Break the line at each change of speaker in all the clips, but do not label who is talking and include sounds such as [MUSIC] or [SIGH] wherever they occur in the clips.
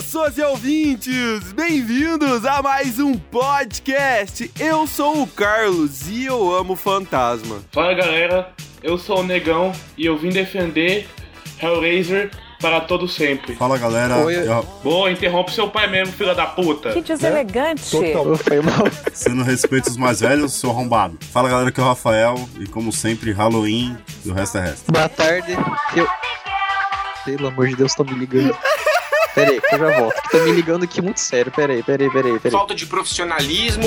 pessoas e ouvintes! Bem-vindos a mais um podcast. Eu sou o Carlos e eu amo fantasma.
Fala galera, eu sou o Negão e eu vim defender Hellraiser para todo sempre.
Fala galera.
Oi.
Eu-
Boa, interrompe seu pai mesmo, filha da puta.
Que deselegante.
Total. Foi mal.
Você não respeita os mais velhos, seu arrombado. Fala galera, que é o Rafael. E como sempre, Halloween e o resto é resto.
Boa tarde. Eu. Pelo amor de Deus, tô me ligando. Pera aí, que eu já volto. Que tô me ligando aqui muito sério. Pera aí, pera aí, pera aí, pera aí.
falta de profissionalismo.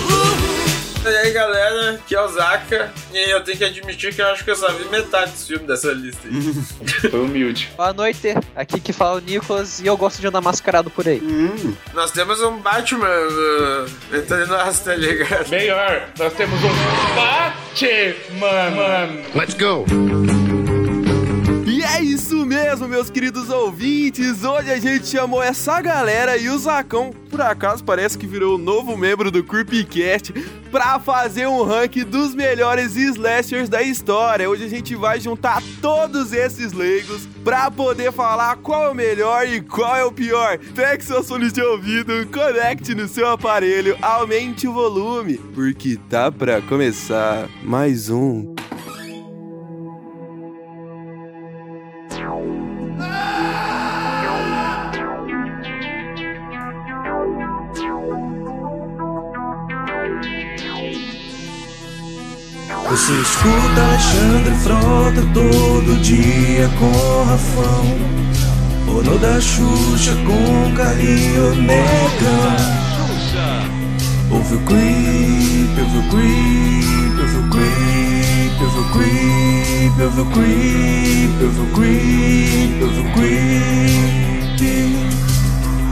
E aí galera, aqui é o Zaka e eu tenho que admitir que eu acho que eu só vi metade dos filmes dessa lista aí. [LAUGHS]
Foi humilde.
Boa noite. Aqui que fala o Nicolas e eu gosto de andar mascarado por aí.
Hum,
Nós temos um Batman uh, entre nós, tá ligado?
Melhor, nós temos um Batman.
Let's go.
É isso mesmo, meus queridos ouvintes. Hoje a gente chamou essa galera e o Zacão, por acaso, parece que virou o novo membro do Creepycast pra fazer um ranking dos melhores slashers da história. Hoje a gente vai juntar todos esses leigos pra poder falar qual é o melhor e qual é o pior. Pegue seus fones de ouvido, conecte no seu aparelho, aumente o volume, porque tá pra começar mais um
Você escuta Alexandre Frota todo dia com Rafão. Ono da Xuxa com Carlinho Negão Ouve o creep, ouve o creep, ouve o creep, ouve o creep, ouve o creep, ouve o creep, ouve o creep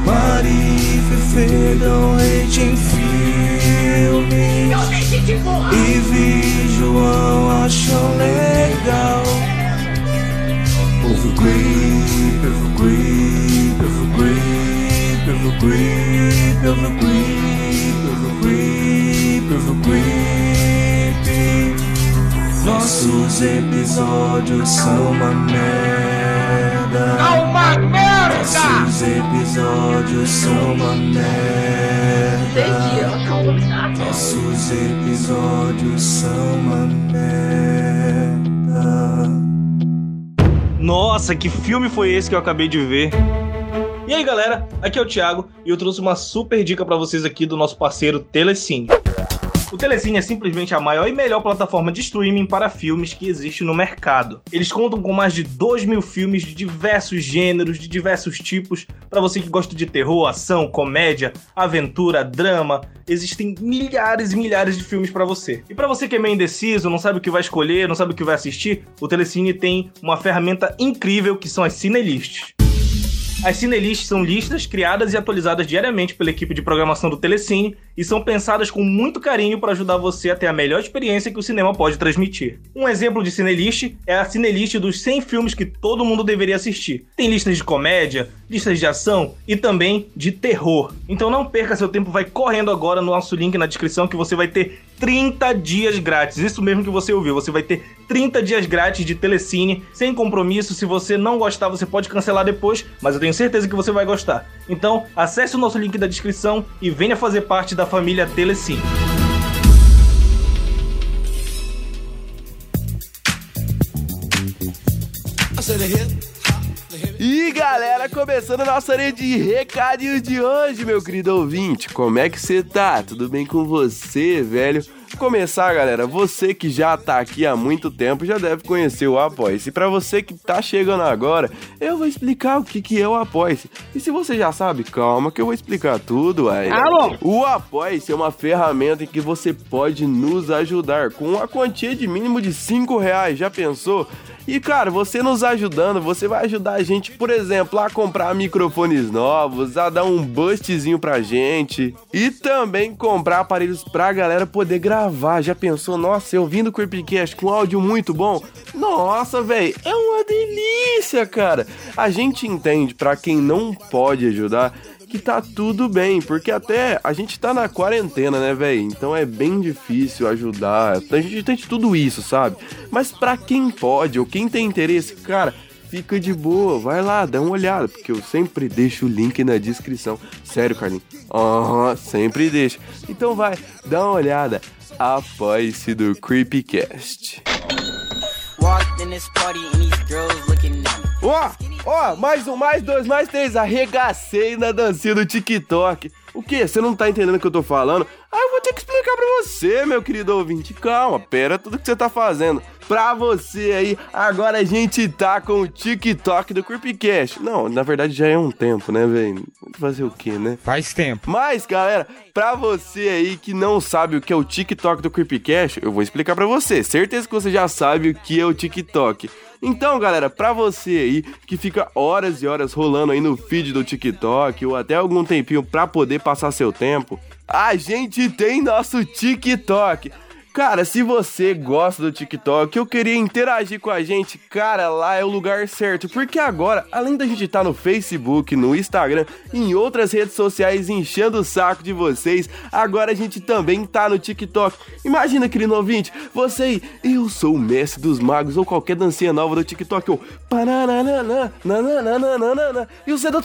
Mari Fefe dão hate em filme E vi João acham legal. Creep, ouve o creep, ouve o creep Nossos episódios são uma merda
Uma merda!
Nossos episódios são uma merda nossos episódios são uma merda.
Nossa, que filme foi esse que eu acabei de ver? E aí, galera, aqui é o Thiago e eu trouxe uma super dica pra vocês aqui do nosso parceiro Telecine. O Telecine é simplesmente a maior e melhor plataforma de streaming para filmes que existe no mercado. Eles contam com mais de 2 mil filmes de diversos gêneros, de diversos tipos. Para você que gosta de terror, ação, comédia, aventura, drama, existem milhares e milhares de filmes para você. E para você que é meio indeciso, não sabe o que vai escolher, não sabe o que vai assistir, o Telecine tem uma ferramenta incrível que são as Cinelists. As Cinelists são listas criadas e atualizadas diariamente pela equipe de programação do Telecine e são pensadas com muito carinho para ajudar você a ter a melhor experiência que o cinema pode transmitir. Um exemplo de Cinelist é a Cinelist dos 100 filmes que todo mundo deveria assistir. Tem listas de comédia, listas de ação e também de terror. Então não perca seu tempo, vai correndo agora no nosso link na descrição que você vai ter 30 dias grátis. Isso mesmo que você ouviu. Você vai ter 30 dias grátis de Telecine, sem compromisso. Se você não gostar, você pode cancelar depois, mas eu tenho certeza que você vai gostar. Então, acesse o nosso link da descrição e venha fazer parte da família Telecine.
E galera, começando a nossa linha de recadinho de hoje, meu querido ouvinte. Como é que você tá? Tudo bem com você, velho? Começar, galera, você que já tá aqui há muito tempo já deve conhecer o Apoia-se. E pra você que tá chegando agora, eu vou explicar o que, que é o Apoia-se. E se você já sabe, calma que eu vou explicar tudo, aí.
Ah, bom.
O Apoia-se é uma ferramenta em que você pode nos ajudar com uma quantia de mínimo de 5 reais. Já pensou? E cara, você nos ajudando, você vai ajudar a gente, por exemplo, a comprar microfones novos, a dar um bustzinho pra gente e também comprar aparelhos pra galera poder gravar. Já pensou? Nossa, eu vindo o Creepcast com áudio muito bom? Nossa, velho, é uma delícia, cara. A gente entende pra quem não pode ajudar que tá tudo bem, porque até a gente tá na quarentena, né, velho? Então é bem difícil ajudar. A gente tem de tudo isso, sabe? Mas pra quem pode ou quem tem interesse, cara, fica de boa, vai lá, dá uma olhada, porque eu sempre deixo o link na descrição. Sério, Carlinhos? Aham, sempre deixo. Então vai, dá uma olhada. Apoie-se do Creepycast. Ó, ó, mais um, mais dois, mais três. Arregacei na dancinha do TikTok. O que? Você não tá entendendo o que eu tô falando? Ah, eu vou ter que explicar pra você, meu querido ouvinte. Calma, pera tudo que você tá fazendo. Pra você aí, agora a gente tá com o TikTok do Creepcast. Não, na verdade já é um tempo, né, velho? Fazer o quê, né?
Faz tempo.
Mas, galera, pra você aí que não sabe o que é o TikTok do Creepcast, eu vou explicar pra você. Certeza que você já sabe o que é o TikTok. Então, galera, pra você aí que fica horas e horas rolando aí no feed do TikTok ou até algum tempinho pra poder passar seu tempo, a gente tem nosso TikTok. Cara, se você gosta do TikTok, eu queria interagir com a gente, cara, lá é o lugar certo, porque agora, além da gente estar tá no Facebook, no Instagram, em outras redes sociais enchendo o saco de vocês, agora a gente também tá no TikTok. Imagina, querido ouvinte, você aí, eu sou o mestre dos magos ou qualquer dancinha nova do TikTok, ou e o C do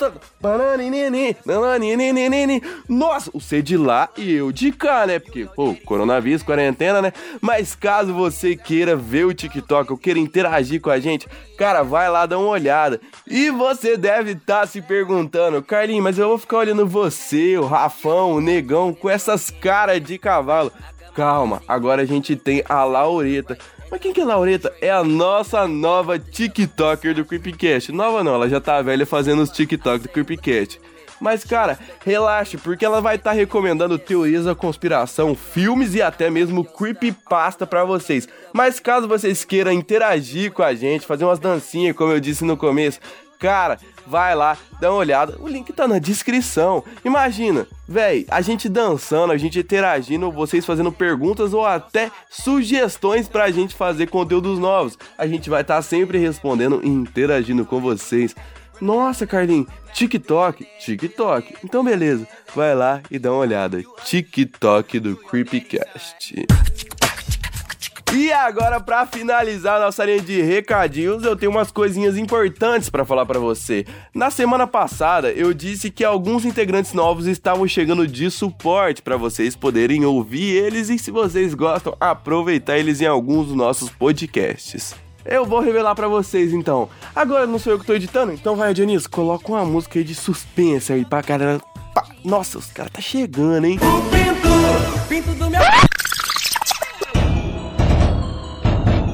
Nossa, o C de lá e eu de cá, né? Porque, pô, coronavírus, quarentena, né? Mas caso você queira ver o TikTok ou queira interagir com a gente, cara, vai lá dar uma olhada. E você deve estar tá se perguntando, Carlinhos, mas eu vou ficar olhando você, o Rafão, o Negão, com essas caras de cavalo. Calma, agora a gente tem a Laureta. Mas quem que é a Laureta? É a nossa nova TikToker do Creepcast. Nova não, ela já tá velha fazendo os TikTok do Creepcast. Mas, cara, relaxe, porque ela vai estar tá recomendando teorias da conspiração, filmes e até mesmo creepypasta para vocês. Mas caso vocês queiram interagir com a gente, fazer umas dancinhas, como eu disse no começo, cara, vai lá, dá uma olhada. O link tá na descrição. Imagina, véi, a gente dançando, a gente interagindo, vocês fazendo perguntas ou até sugestões pra gente fazer conteúdos novos. A gente vai estar tá sempre respondendo e interagindo com vocês. Nossa, Carlinhos, TikTok? TikTok. Então beleza, vai lá e dá uma olhada. TikTok do Creepcast. E agora, para finalizar nossa linha de recadinhos, eu tenho umas coisinhas importantes para falar para você. Na semana passada, eu disse que alguns integrantes novos estavam chegando de suporte para vocês poderem ouvir eles e, se vocês gostam, aproveitar eles em alguns dos nossos podcasts. Eu vou revelar para vocês então. Agora não sou eu que tô editando, então vai, Dionísio, coloca uma música aí de suspense aí pra cara. Nossa, os caras tá chegando, hein? O pinto, pinto do meu.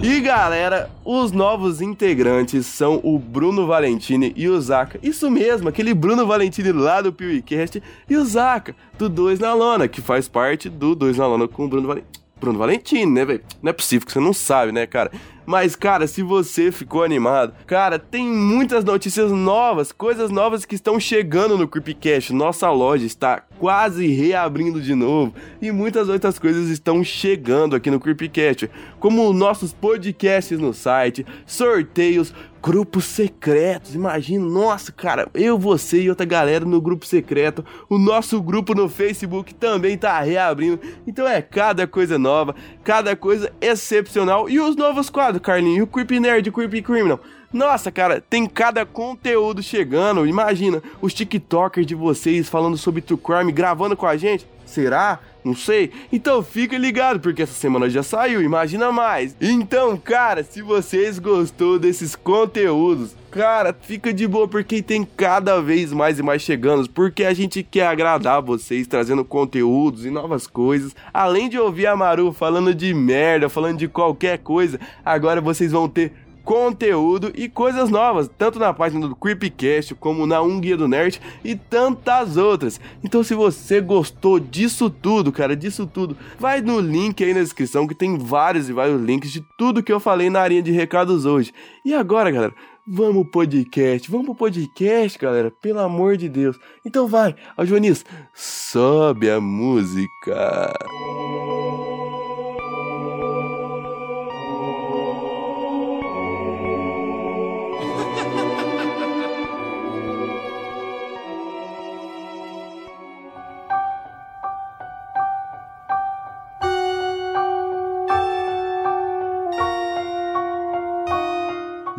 E galera, os novos integrantes são o Bruno Valentini e o Zaka. Isso mesmo, aquele Bruno Valentini lá do PewCast e o Zaka, do Dois na Lona, que faz parte do Dois na Lona com o Bruno Valentini. Bruno Valentini, né, velho? Não é possível que você não sabe, né, cara? Mas, cara, se você ficou animado, cara, tem muitas notícias novas, coisas novas que estão chegando no Creepcast. Nossa loja está quase reabrindo de novo e muitas outras coisas estão chegando aqui no Creepcast, como nossos podcasts no site, sorteios, grupos secretos. Imagina, nossa, cara, eu, você e outra galera no grupo secreto. O nosso grupo no Facebook também tá reabrindo. Então é cada coisa nova, cada coisa excepcional e os novos quadros Carlinhos? O Creepy Nerd, o Creepy Criminal? Nossa, cara, tem cada conteúdo chegando. Imagina, os TikTokers de vocês falando sobre True Crime, gravando com a gente. Será? Não sei. Então fica ligado, porque essa semana já saiu, imagina mais. Então, cara, se vocês gostou desses conteúdos, cara, fica de boa, porque tem cada vez mais e mais chegando, porque a gente quer agradar vocês, trazendo conteúdos e novas coisas. Além de ouvir a Maru falando de merda, falando de qualquer coisa, agora vocês vão ter conteúdo e coisas novas, tanto na página do Creepcast como na Um Guia do Nerd e tantas outras. Então, se você gostou disso tudo, cara, disso tudo, vai no link aí na descrição que tem vários e vários links de tudo que eu falei na área de recados hoje. E agora, galera, vamos podcast, vamos pro podcast, galera, pelo amor de Deus. Então vai, Joanis, sobe a música.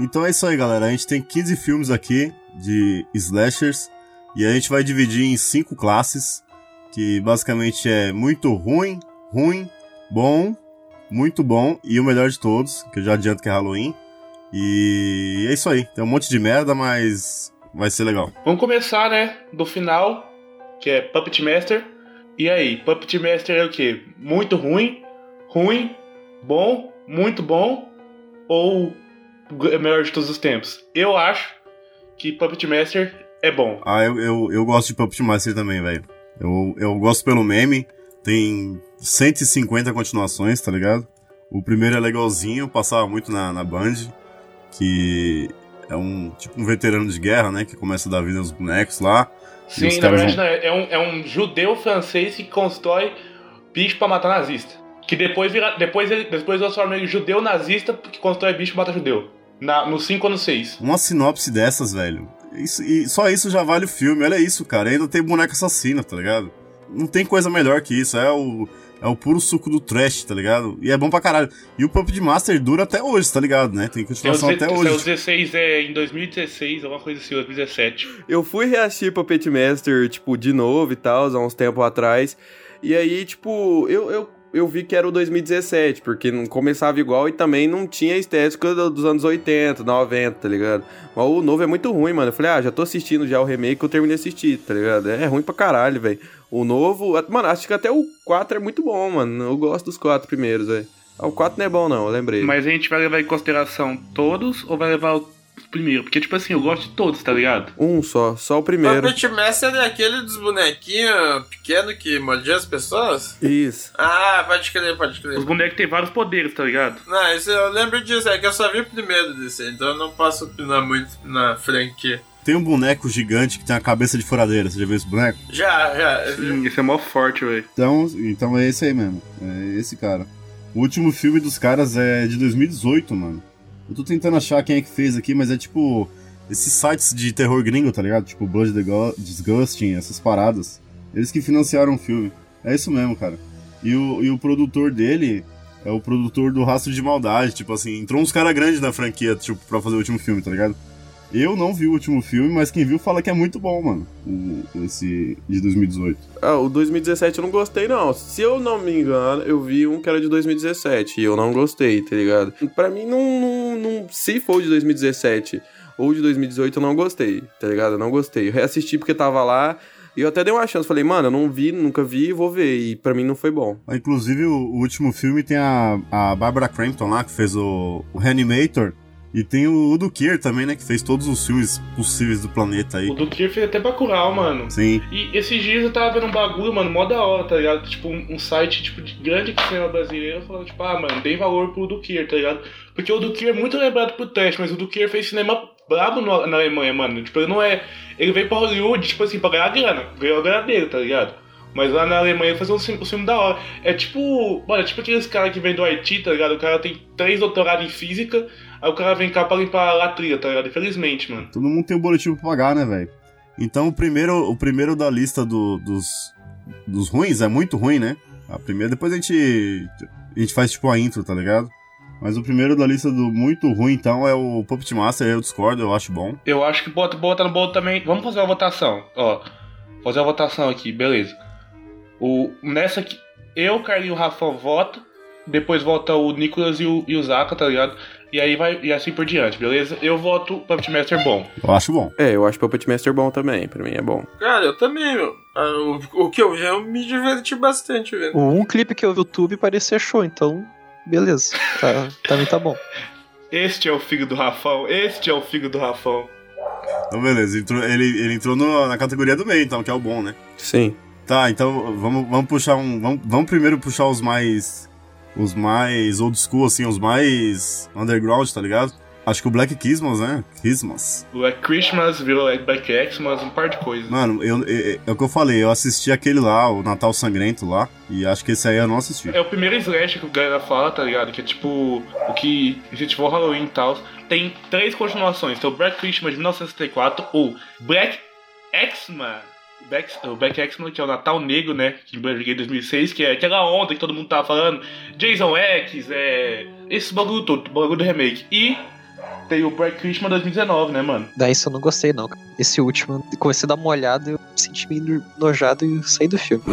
Então é isso aí, galera. A gente tem 15 filmes aqui de slashers e a gente vai dividir em cinco classes, que basicamente é muito ruim, ruim, bom, muito bom e o melhor de todos, que eu já adianto que é Halloween. E é isso aí. Tem um monte de merda, mas vai ser legal.
Vamos começar, né, do final, que é Puppet Master. E aí, Puppet Master é o quê? Muito ruim, ruim, bom, muito bom ou melhor de todos os tempos? Eu acho que Puppet Master é bom.
Ah, eu, eu, eu gosto de Puppet Master também, velho. Eu, eu gosto pelo meme. Tem 150 continuações, tá ligado? O primeiro é legalzinho, passava muito na, na Band. Que é um tipo um veterano de guerra, né? Que começa a dar vida aos bonecos lá. e
Sim, na verdade
vão-
não, é, um, é um judeu francês que constrói bicho pra matar nazista. Que depois vira, depois ele depois transforma ele em judeu nazista que constrói bicho pra matar judeu. Na, no 5 ou no 6.
Uma sinopse dessas, velho. Isso, e só isso já vale o filme. Olha isso, cara. Ainda tem boneco assassino, tá ligado? Não tem coisa melhor que isso. É o, é o puro suco do trash, tá ligado? E é bom pra caralho. E o Puppet Master dura até hoje, tá ligado, né? Tem continuação até
saiu
hoje.
16 é, em 2016, alguma coisa assim, 2017.
Eu fui reassistir Puppet Master, tipo, de novo e tal, há uns tempos atrás. E aí, tipo, eu, eu, eu vi que era o 2017, porque não começava igual e também não tinha estética do- dos anos 80, 90, tá ligado? Mas o novo é muito ruim, mano. Eu falei, ah, já tô assistindo já o remake, eu terminei de assistir, tá ligado? É ruim pra caralho, velho. O novo, mano, acho que até o 4 é muito bom, mano. Eu gosto dos quatro primeiros, velho. Ah, O 4 não é bom, não, eu lembrei.
Mas a gente vai levar em consideração todos ou vai levar os primeiros? Porque, tipo assim, eu gosto de todos, tá ligado?
Um só, só o primeiro.
Puppet Master é aquele dos bonequinhos pequenos que mordiam as pessoas?
Isso.
Ah, pode crer, pode crer.
Os bonecos têm vários poderes, tá ligado?
Não, isso eu lembro disso, é que eu só vi o primeiro desse, então eu não posso opinar muito na franquia.
Tem um boneco gigante que tem a cabeça de furadeira. Você já viu esse boneco?
Já, já.
Sim, esse é mó forte, velho.
Então, então é esse aí mesmo. É esse cara. O último filme dos caras é de 2018, mano. Eu tô tentando achar quem é que fez aqui, mas é tipo. Esses sites de terror gringo, tá ligado? Tipo Blood Disgusting, essas paradas. Eles que financiaram o filme. É isso mesmo, cara. E o, e o produtor dele é o produtor do Rastro de Maldade. Tipo assim, entrou uns caras grandes na franquia, tipo, pra fazer o último filme, tá ligado? Eu não vi o último filme, mas quem viu fala que é muito bom, mano. O, esse de 2018.
Ah, o 2017 eu não gostei, não. Se eu não me engano, eu vi um que era de 2017 e eu não gostei, tá ligado? Pra mim, não, não, não- Se for de 2017 ou de 2018, eu não gostei, tá ligado? Eu não gostei. Eu reassisti porque tava lá e eu até dei uma chance. Falei, mano, eu não vi, nunca vi, vou ver. E pra mim não foi bom.
Inclusive, o, o último filme tem a, a Barbara Crampton lá, que fez o, o Reanimator. E tem o Udo Kier também, né? Que fez todos os filmes possíveis do planeta aí.
O do Kier fez até Bacurau, mano.
Sim.
E esses dias eu tava vendo um bagulho, mano, mó da hora, tá ligado? Tipo, um, um site, tipo, de grande cinema brasileiro falando, tipo, ah, mano, dei valor pro Dukier, tá ligado? Porque o Dukier é muito lembrado pro teste, mas o Dukier fez cinema brabo no- na Alemanha, mano. Tipo, ele não é... Ele veio pra Hollywood, tipo assim, pra ganhar grana. Ganhou a grana dele, tá ligado? Mas lá na Alemanha ele fazia um filme, um filme da hora. É tipo... Mano, é tipo aqueles caras que vêm do Haiti, tá ligado? O cara tem três doutorados em física, aí o cara vem cá pra limpar a latria, tá ligado? Infelizmente, mano.
Todo mundo tem um boletim pra pagar, né, velho? Então, o primeiro, o primeiro da lista do- dos, dos ruins é muito ruim, né? A primeira, depois a gente, a gente faz tipo a intro, tá ligado? Mas o primeiro da lista do muito ruim, então, é o Puppet Master, eu discordo, eu acho bom.
Eu acho que bota, bota no bolo também. Vamos fazer uma votação. Ó, fazer uma votação aqui, beleza. O, nessa aqui, eu, Carlinho e o Rafão vota. Depois vota o Nicolas e o, e o Zaka, tá ligado? E aí vai, e assim por diante, beleza? Eu voto Puppet Master bom.
Eu acho bom.
É, eu acho Puppet Master bom também. Pra mim é bom.
Cara, eu também, meu. Ah, O, o que eu vi, eu me diverti bastante vendo.
Um clipe que eu vi no YouTube parecia show, então, beleza. Tá, [LAUGHS] também tá bom.
Este é o filho do Rafão, este é o filho do Rafão.
Então, beleza. Entrou- ele, ele entrou no- na categoria do meio, então, que é o bom, né?
Sim.
Tá, então vamos, vamos puxar um. Vamos, vamos primeiro puxar os mais. Os mais old school, assim, os mais underground, tá ligado? Acho que o Black Christmas, né? Christmas.
Black Christmas virou Black Xmas, um par de coisas.
Mano, eu, eu- é o que eu falei, eu assisti aquele lá, o Natal Sangrento lá, e acho que esse aí eu não assisti.
É o primeiro slash que o galera fala, tá ligado? Que é tipo o que incentivou o Halloween e tal. Tem três continuações. Tem o Black Christmas de 1964, o Black Xmas. Black, o Black Xmas, que é o Natal Negro, né? Que eu joguei em 2006, que é aquela onda que todo mundo tava falando. Jason X, é. Esse bagulho todo, bagulho do remake. E tem o Black Christmas 2019, né, mano?
Daí isso eu não gostei, não. cara. Esse último, comecei a dar uma olhada e eu me senti meio nojado e saí do filme.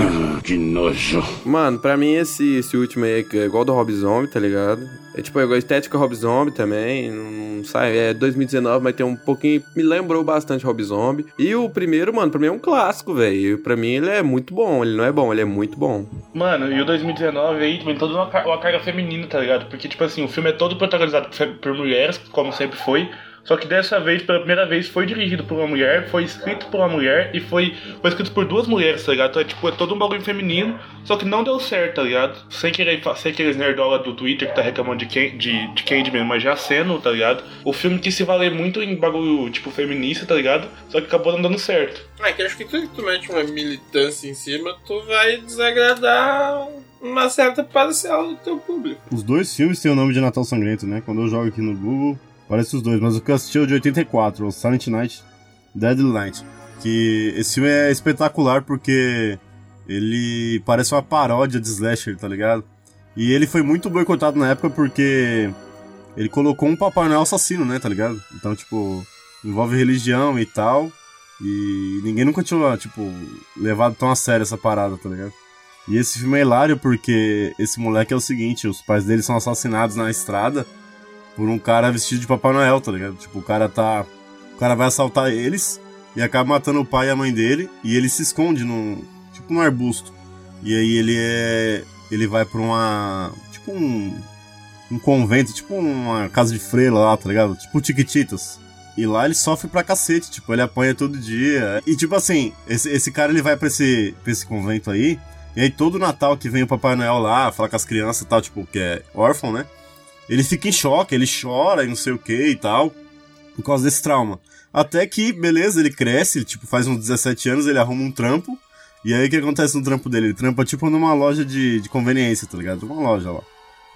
Mano, pra mim esse, esse último aí é igual do Rob Zombie, tá ligado? É tipo, igual a estética Rob Zombie também. Não sai, é 2019, mas tem um pouquinho. Me lembrou bastante Rob Zombie. E o primeiro, mano, pra mim é um clássico, velho. Pra mim ele é muito bom. Ele não é bom, ele é muito bom.
Mano, e o 2019 aí vem toda uma, uma carga feminina, tá ligado? Porque, tipo assim, o filme é todo protagonizado por, por mulheres, como sempre foi. Só que dessa vez, pela primeira vez, foi dirigido por uma mulher, foi escrito por uma mulher e foi, foi escrito por duas mulheres, tá ligado? Então é tipo, é todo um bagulho feminino, só que não deu certo, tá ligado? Sem querer, sem aqueles nerdola do Twitter que tá reclamando de, Ken, de, de Candyman, mas já sendo, tá ligado? O filme quis se valer muito em bagulho, tipo, feminista, tá ligado? Só que acabou não dando certo.
É que acho que tudo que tu mete uma militância em cima, tu vai desagradar uma certa parcela do teu público.
Os dois filmes têm o nome de Natal Sangrento, né? Quando eu jogo aqui no Google, parece os dois. Mas o que eu assisti é o de 84, o Silent Night, Deadly Night. Que esse filme é espetacular porque ele parece uma paródia de slasher, tá ligado? E ele foi muito boicotado na época porque ele colocou um Papai Noel assassino, né, tá ligado? Então, tipo, envolve religião e tal. E ninguém nunca tinha, tipo, levado tão a sério essa parada, tá ligado? E esse filme é hilário porque esse moleque é o seguinte, os pais dele são assassinados na estrada por um cara vestido de Papai Noel, tá ligado? Tipo, o cara tá. O cara vai assaltar eles e acaba matando o pai e a mãe dele e ele se esconde num. Tipo num arbusto. E aí ele é. Ele vai pra uma. Tipo um. Um convento, tipo uma casa de freira lá, tá ligado? Tipo Tiquititas. E lá ele sofre pra cacete, tipo, ele apanha todo dia. E tipo assim, esse, esse cara ele vai pra esse, pra esse convento aí. E aí todo Natal que vem o Papai Noel lá, falar com as crianças e tal, tipo, que é órfão, né? Ele fica em choque, ele chora e não sei o que e tal, por causa desse trauma. Até que, beleza, ele cresce, tipo, faz uns 17 anos, ele arruma um trampo. E aí o que acontece no trampo dele? Ele trampa tipo numa loja de, de conveniência, tá ligado? Uma loja lá.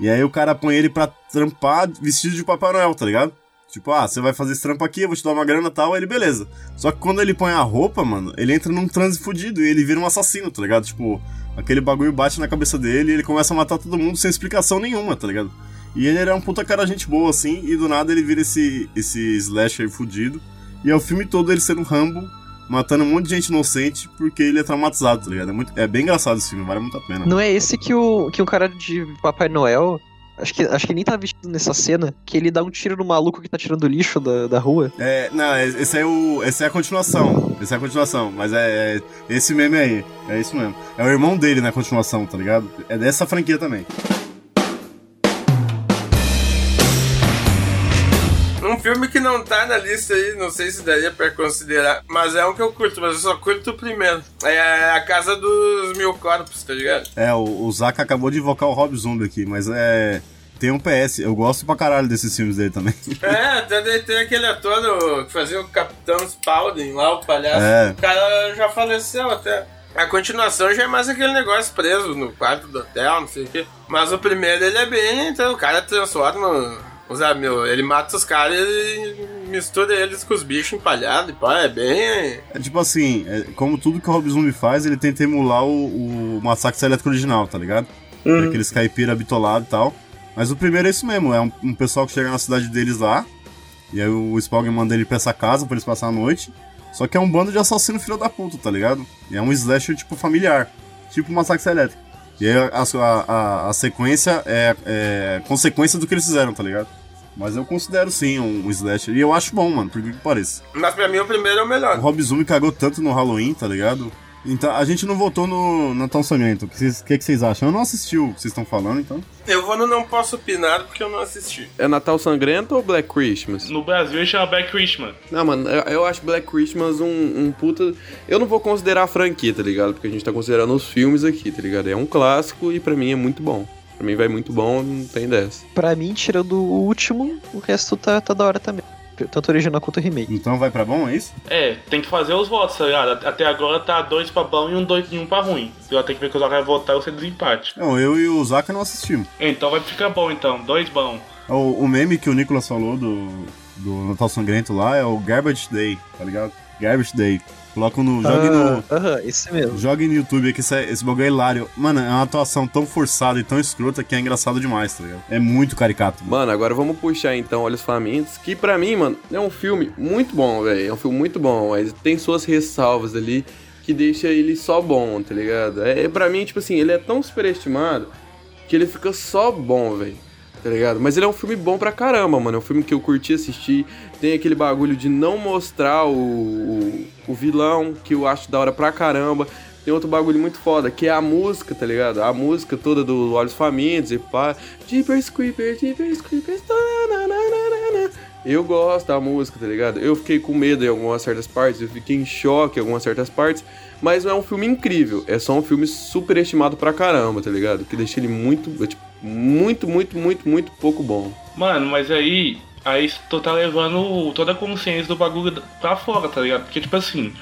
E aí o cara põe ele pra trampar vestido de Papai Noel, tá ligado? Tipo, ah, você vai fazer esse trampo aqui, eu vou te dar uma grana e tal, ele beleza. Só que quando ele põe a roupa, mano, ele entra num transe fudido e ele vira um assassino, tá ligado? Tipo, aquele bagulho bate na cabeça dele e ele começa a matar todo mundo sem explicação nenhuma, tá ligado? E ele era um puta cara gente boa, assim, e do nada ele vira esse, esse slasher fudido. E é o filme todo ele sendo Rambo, matando um monte de gente inocente porque ele é traumatizado, tá ligado? É, muito, é bem engraçado esse filme, vale muito a pena.
Não é esse que o, que o cara de Papai Noel. Acho que, acho que nem tá vestido nessa cena, que ele dá um tiro no maluco que tá tirando lixo da, da rua.
É, não, é- esse é o. Esse é a continuação. Esse é a continuação. Mas é, é esse meme aí. É isso mesmo. É o irmão dele na continuação, tá ligado? É dessa franquia também.
Filme que não tá na lista aí, não sei se daria pra considerar, mas é um que eu curto, mas eu só curto o primeiro. É A Casa dos Mil Corpos, tá ligado?
É, o, o Zaka acabou de invocar o Rob Zombie aqui, mas é. Tem um PS. Eu gosto pra caralho desses filmes dele também. [LAUGHS]
É, até daí tem aquele ator que fazia o Capitão Spaulding lá, o palhaço.
É.
O cara já faleceu até. A continuação já é mais aquele negócio preso no quarto do hotel, não sei o quê. Mas o primeiro ele é bem, então o cara transforma. Ah, meu, ele mata os caras e mistura eles com os bichos empalhados e pá, é bem.
É tipo assim, é, como tudo que o Rob Zombie faz, ele tenta emular o, o Massacre Elétrico original, tá ligado?
Uhum.
Aqueles caipira bitolado e tal. Mas o primeiro é isso mesmo, é um, um pessoal que chega na cidade deles lá. E aí o Spawn manda ele pra essa casa pra eles passar a noite. Só que é um bando de assassino filho da puta, tá ligado? E é um slasher tipo familiar. Tipo Massacre Elétrico. E aí a, a, a, sequência é, é consequência do que eles fizeram, tá ligado? Mas eu considero sim um, um slasher. E eu acho bom, mano, por que que pareça.
Mas pra mim o primeiro é o
O
melhor.
Rob Zombie cagou tanto no Halloween, tá ligado? Então, a gente não votou no Natal Sangrento. O que, vocês- que, que vocês acham? Eu não assisti o que vocês estão falando, então.
Eu vou no Não Posso Opinar porque eu não assisti.
É Natal Sangrento ou Black Christmas?
No Brasil ele chama Black Christmas.
Não, mano, eu, eu acho Black Christmas um, um puta. Eu não vou considerar a franquia, tá ligado? Porque a gente tá considerando os filmes aqui, tá ligado? É um clássico e pra mim é muito bom. Pra mim vai muito bom, não tem dessa.
Pra mim, tirando o último, o resto tá, tá da hora também. Tanto original quanto remake.
Então vai pra bom, é isso?
É, tem que fazer os votos, tá ligado? Até agora tá dois pra bom e um, dois, e um pra ruim. Ela tem que ver que o Zaca vai votar ou ser desempate.
Não, eu e o Zaka não assistimos.
Então vai ficar bom então, dois bom.
O, o meme que o Nicolas falou do, do Natal Sangrento lá é o Garbage Day, tá ligado? Garbage Day. Colocam no. Joguem no.
Ah, Aham, esse mesmo.
Joguem no YouTube aqui, esse, esse bagulho é hilário. Mano, é uma atuação tão forçada e tão escrota que é engraçado demais, tá ligado? É muito caricato. Mano.
Mano, agora vamos puxar então Olhos Famintos, que pra mim, mano, é um filme muito bom, velho. É um filme muito bom, mas tem suas ressalvas ali que deixa ele só bom, tá ligado? É, pra mim, tipo assim, ele é tão superestimado que ele fica só bom, velho. Tá ligado? Mas ele é um filme bom pra caramba, mano. É um filme que eu curti assistir. Tem aquele bagulho de não mostrar o, o, o vilão, que eu acho da hora pra caramba. Tem outro bagulho muito foda, que é a música, tá ligado? A música toda do Olhos Famintos e pá. Jeepers Creepers, Jeepers Creepers. tananana. Eu gosto da música, tá ligado? Eu fiquei com medo em algumas certas partes, eu fiquei em choque em algumas certas partes, mas não é um filme incrível, é só um filme superestimado pra caramba, tá ligado? Que deixa ele muito, é, tipo, muito, muito, muito, muito pouco bom.
Mano, mas aí. Aí tu tá levando toda a consciência do bagulho pra fora, tá ligado? Porque, tipo assim,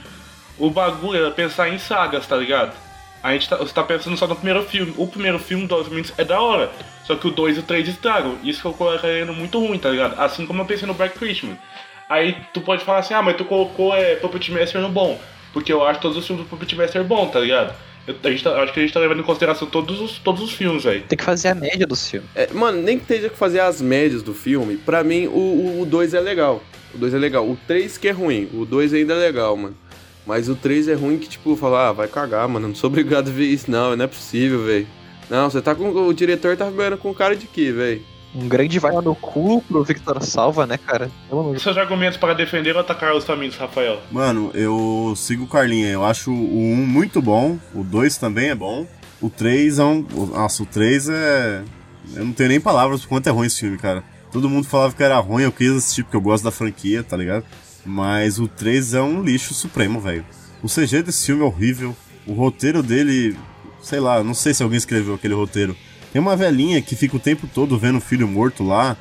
o bagulho é pensar em sagas, tá ligado? A gente tá, você tá pensando só no primeiro filme. O primeiro filme do Minutes é da hora. Só que o 2 e o 3 estragam. Isso que eu coloquei muito ruim, tá ligado? Assim como eu pensei no Black Christmas. Aí tu pode falar assim, ah, mas tu colocou é, Puppet Master no bom. Porque eu acho todos os filmes do Puppet Master bom, tá ligado? Eu, a gente tá- acho que a gente tá levando em consideração todos os, todos os filmes, velho.
Tem que fazer a média dos filmes.
É, mano, nem que esteja que fazer as médias do filme, pra mim o 2 é legal. O 2 é legal. O 3 que é ruim, o 2 ainda é legal, mano. Mas o 3 é ruim que, tipo, falar, ah, vai cagar, mano. Não sou [LAUGHS] obrigado a ver isso, não. Não é possível, velho. Não, você tá com. O diretor tá vendo com cara de quê, velho?
Um grande vai no cu pro Victor Salva, né, cara? De
Seus argumentos para defender ou atacar os famintos, Rafael?
Mano, eu sigo o Carlinha. Eu acho o 1 muito bom, o 2 também é bom. O 3 é um. Nossa, o 3 é. Eu não tenho nem palavras por quanto é ruim esse filme, cara. Todo mundo falava que era ruim, eu quis assistir porque eu gosto da franquia, tá ligado? Mas o 3 é um lixo supremo, velho. O CG desse filme é horrível. O roteiro dele. Sei lá, não sei se alguém escreveu aquele roteiro. Tem uma velhinha que fica o tempo todo vendo o filho morto lá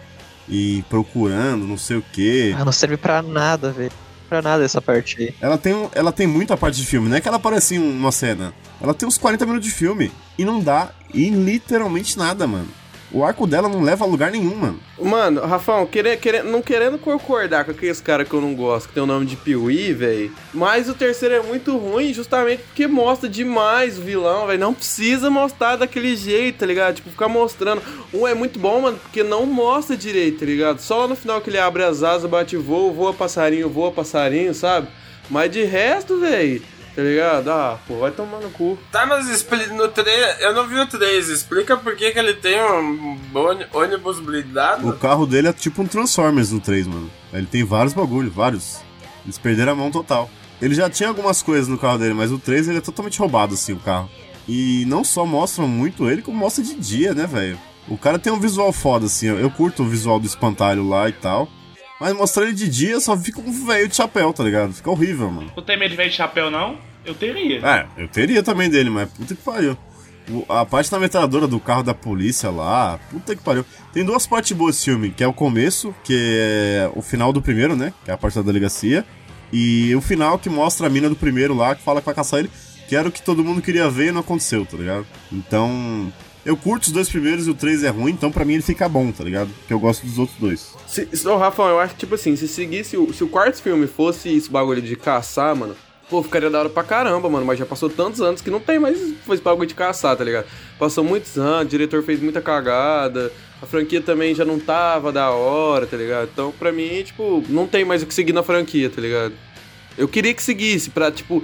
e procurando, não sei o quê.
Ah, não serve pra nada, velho. Pra nada essa parte aí.
Ela tem, ela tem muita parte de filme, não é que ela aparece em uma cena. Ela tem uns 40 minutos de filme e não dá em literalmente nada, mano. O arco dela não leva a lugar nenhum, mano.
Mano, Rafão, querer, não querendo concordar com aqueles caras que eu não gosto, que tem o nome de Piuí, velho. Mas o terceiro é muito ruim, justamente porque mostra demais o vilão, velho. Não precisa mostrar daquele jeito, tá ligado? Tipo, ficar mostrando. Um é muito bom, mano, porque não mostra direito, tá ligado? Só no final que ele abre as asas, bate voo, voa passarinho, voa passarinho, sabe? Mas de resto, velho, tá ligado? Ah, pô, vai tomar no cu.
Tá, mas no 3, eu não vi o 3, explica por que, que ele tem um ôni- ônibus blindado?
O carro dele é tipo um Transformers no 3, mano. Ele tem vários bagulho, vários. Eles perderam a mão total. Ele já tinha algumas coisas no carro dele, mas o 3 ele é totalmente roubado, assim, o carro. E não só mostram muito ele, como mostra de dia, né, velho? O cara tem um visual foda, assim. Eu curto o visual do espantalho lá e tal. Mas mostrar ele de dia só fica um velho de chapéu, tá ligado? Fica horrível, mano.
Tu tem medo de ver de chapéu, não? Eu teria.
É, eu teria também dele, mas puta que pariu. O- A parte da metralhadora do carro da polícia lá, puta que pariu. Tem duas partes boas desse filme, que é o começo, que é o final do primeiro, né? Que é a parte da delegacia. E o final que mostra a mina do primeiro lá, que fala que vai caçar ele, que era o que todo mundo queria ver e não aconteceu, tá ligado? Então. Eu curto os dois primeiros e o três é ruim, então pra mim ele fica bom, tá ligado? Porque eu gosto dos outros dois.
Se, ô, Rafão, eu acho que, tipo assim, se seguisse. O, se o quarto filme fosse esse bagulho de caçar, mano. Pô, ficaria da hora pra caramba, mano. Mas já passou tantos anos que não tem mais esse bagulho de caçar, tá ligado? Passou muitos anos, o diretor fez muita cagada. A franquia também já não tava da hora, tá ligado? Então, pra mim, tipo, não tem mais o que seguir na franquia, tá ligado? Eu queria que seguisse pra, tipo.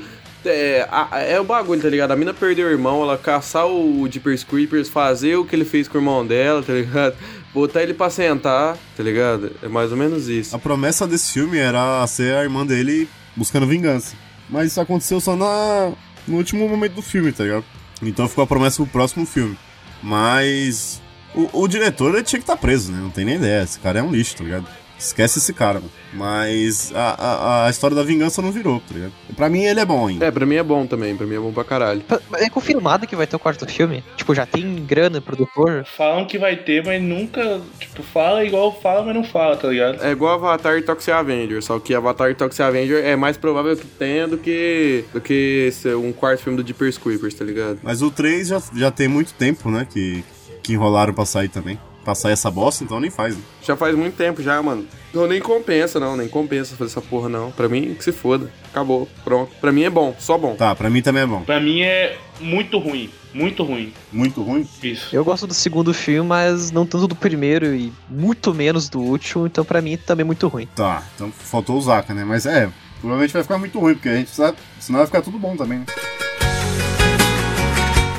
É, a- é o bagulho, tá ligado? A mina perdeu o irmão, ela caçar o Jeepers Creepers, fazer o que ele fez com o irmão dela, tá ligado? [LAUGHS] Botar ele pra sentar, tá ligado? É mais ou menos isso.
A promessa desse filme era ser a irmã dele buscando vingança. Mas isso aconteceu só na, no último momento do filme, tá ligado? Então ficou a promessa pro próximo filme. Mas. O, o diretor ele tinha que estar preso, né? Não tem nem ideia. Esse cara é um lixo, tá ligado? Esquece esse cara, mano. Mas a, a, a história da vingança não virou, tá ligado? Pra mim ele é bom ainda.
É, pra mim é bom também, pra mim é bom pra caralho.
É confirmado que vai ter o quarto filme? Tipo, já tem grana, produtor?
Falam que vai ter, mas nunca. Tipo, fala igual fala, mas não fala, tá ligado?
É igual Avatar e Toxic Avenger, só que Avatar e Toxic Avenger é mais provável que tenha do que, do que ser um quarto filme do Jeepers Creepers, tá ligado?
Mas o 3 já, já tem muito tempo, né? Que, que enrolaram pra sair também. Pra sair essa bosta, então nem faz. Né?
Já faz muito tempo já, mano. Não, nem compensa, não. Nem compensa fazer essa porra, não. Pra mim, que se foda. Acabou. Pronto. Pra mim é bom. Só bom.
Tá, pra mim também é bom.
Pra mim é muito ruim. Muito ruim.
Muito ruim?
Isso.
Eu gosto do segundo filme, mas não tanto do primeiro e muito menos do último, então pra mim também é muito ruim.
Tá, então faltou o Zaka, né? Mas é, provavelmente vai ficar muito ruim, porque a gente sabe, senão vai ficar tudo bom também, né?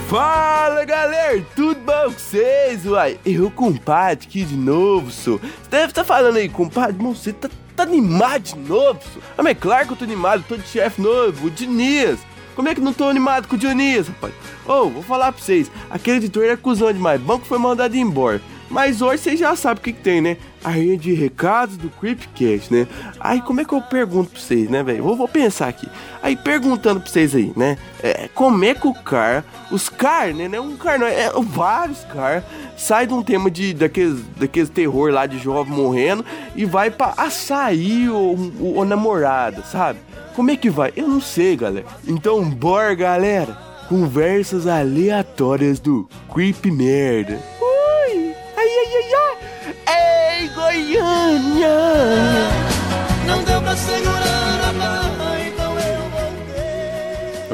Fala galera, tudo bom com vocês? Uai, eu, compadre, aqui de novo, sou. Você deve estar falando aí, compadre, irmão, você tá, tá animado de novo, sou? Ah, mas é claro que eu tô animado, tô de chefe novo, o Diniz. Como é que não tô animado com o Dionísio, rapaz? Ô, oh, vou falar pra vocês, aquele editor é cuzão demais, banco foi mandado embora. Mas hoje vocês já sabem o que, que tem, né? A rede de recados do Creepcast, né? Aí como é que eu pergunto pra vocês, né, velho? Vou, vou, pensar aqui. Aí perguntando pra vocês aí, né? É, como é que o car, os car, né? Não é um car, não, é, é vários car, sai de um tema de daqueles, daqueles terror lá de jovem morrendo e vai pra açaí ou, ou, ou namorada, sabe? Como é que vai? Eu não sei, galera. Então, bora, galera. Conversas aleatórias do Creep Merda. Ei, Goiânia! Não deu pra segurar
a barra, então eu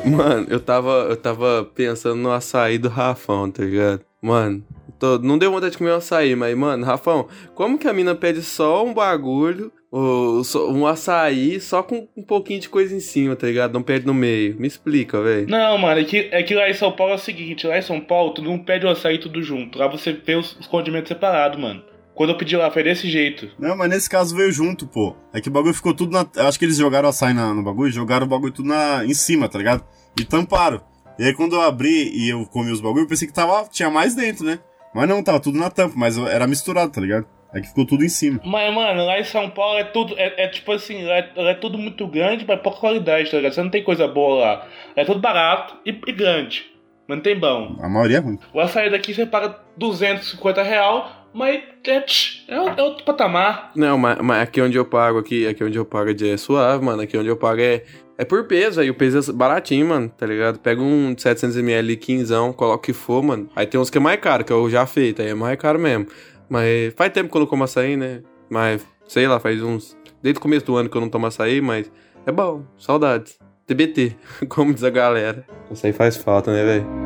voltei. Mano, eu tava, eu tava pensando no açaí do Rafão, tá ligado? Mano, tô, não deu vontade de comer um açaí, mas, mano, Rafão, como que a mina pede só um bagulho, um açaí, só com um pouquinho de coisa em cima, tá ligado? Não pede no meio. Me explica, velho.
Não, mano, é que, é que lá em São Paulo é o seguinte, lá em São Paulo, tu não pede o açaí tudo junto. Lá você vê os, os condimentos separados, mano. Quando eu pedi lá, foi desse jeito.
Não, mas nesse caso veio junto, pô. É que o bagulho ficou tudo na. Eu acho que eles jogaram açaí na, no bagulho, jogaram o bagulho tudo na, em cima, tá ligado? E tamparam. E aí quando eu abri e eu comi os bagulhos, eu pensei que tava, tinha mais dentro, né? Mas não, tava tudo na tampa, mas era misturado, tá ligado? É que ficou tudo em cima.
Mas, mano, lá em São Paulo é tudo. É, é tipo assim, lá é, lá é, tudo muito grande, mas pouca qualidade, tá ligado? Você não tem coisa boa lá. É tudo barato e, e grande. Mas não tem bom.
A maioria é ruim.
O açaí daqui você paga 250 real mas é, é, é outro patamar.
Não, mas, mas, aqui onde eu pago, aqui, aqui onde eu pago é suave, mano. Aqui onde eu pago é, é por peso, aí o peso é baratinho, mano, tá ligado? Pega um 700ml 15, coloca o que for, mano. Aí tem uns que é mais caro, que é o já feito, aí é mais caro mesmo. Mas faz tempo que eu não como açaí, né? Mas, sei lá, faz uns... Desde o começo do ano que eu não tomo açaí, mas é bom, saudades. TBT, [LAUGHS] como diz a galera. Açaí faz falta, né, velho?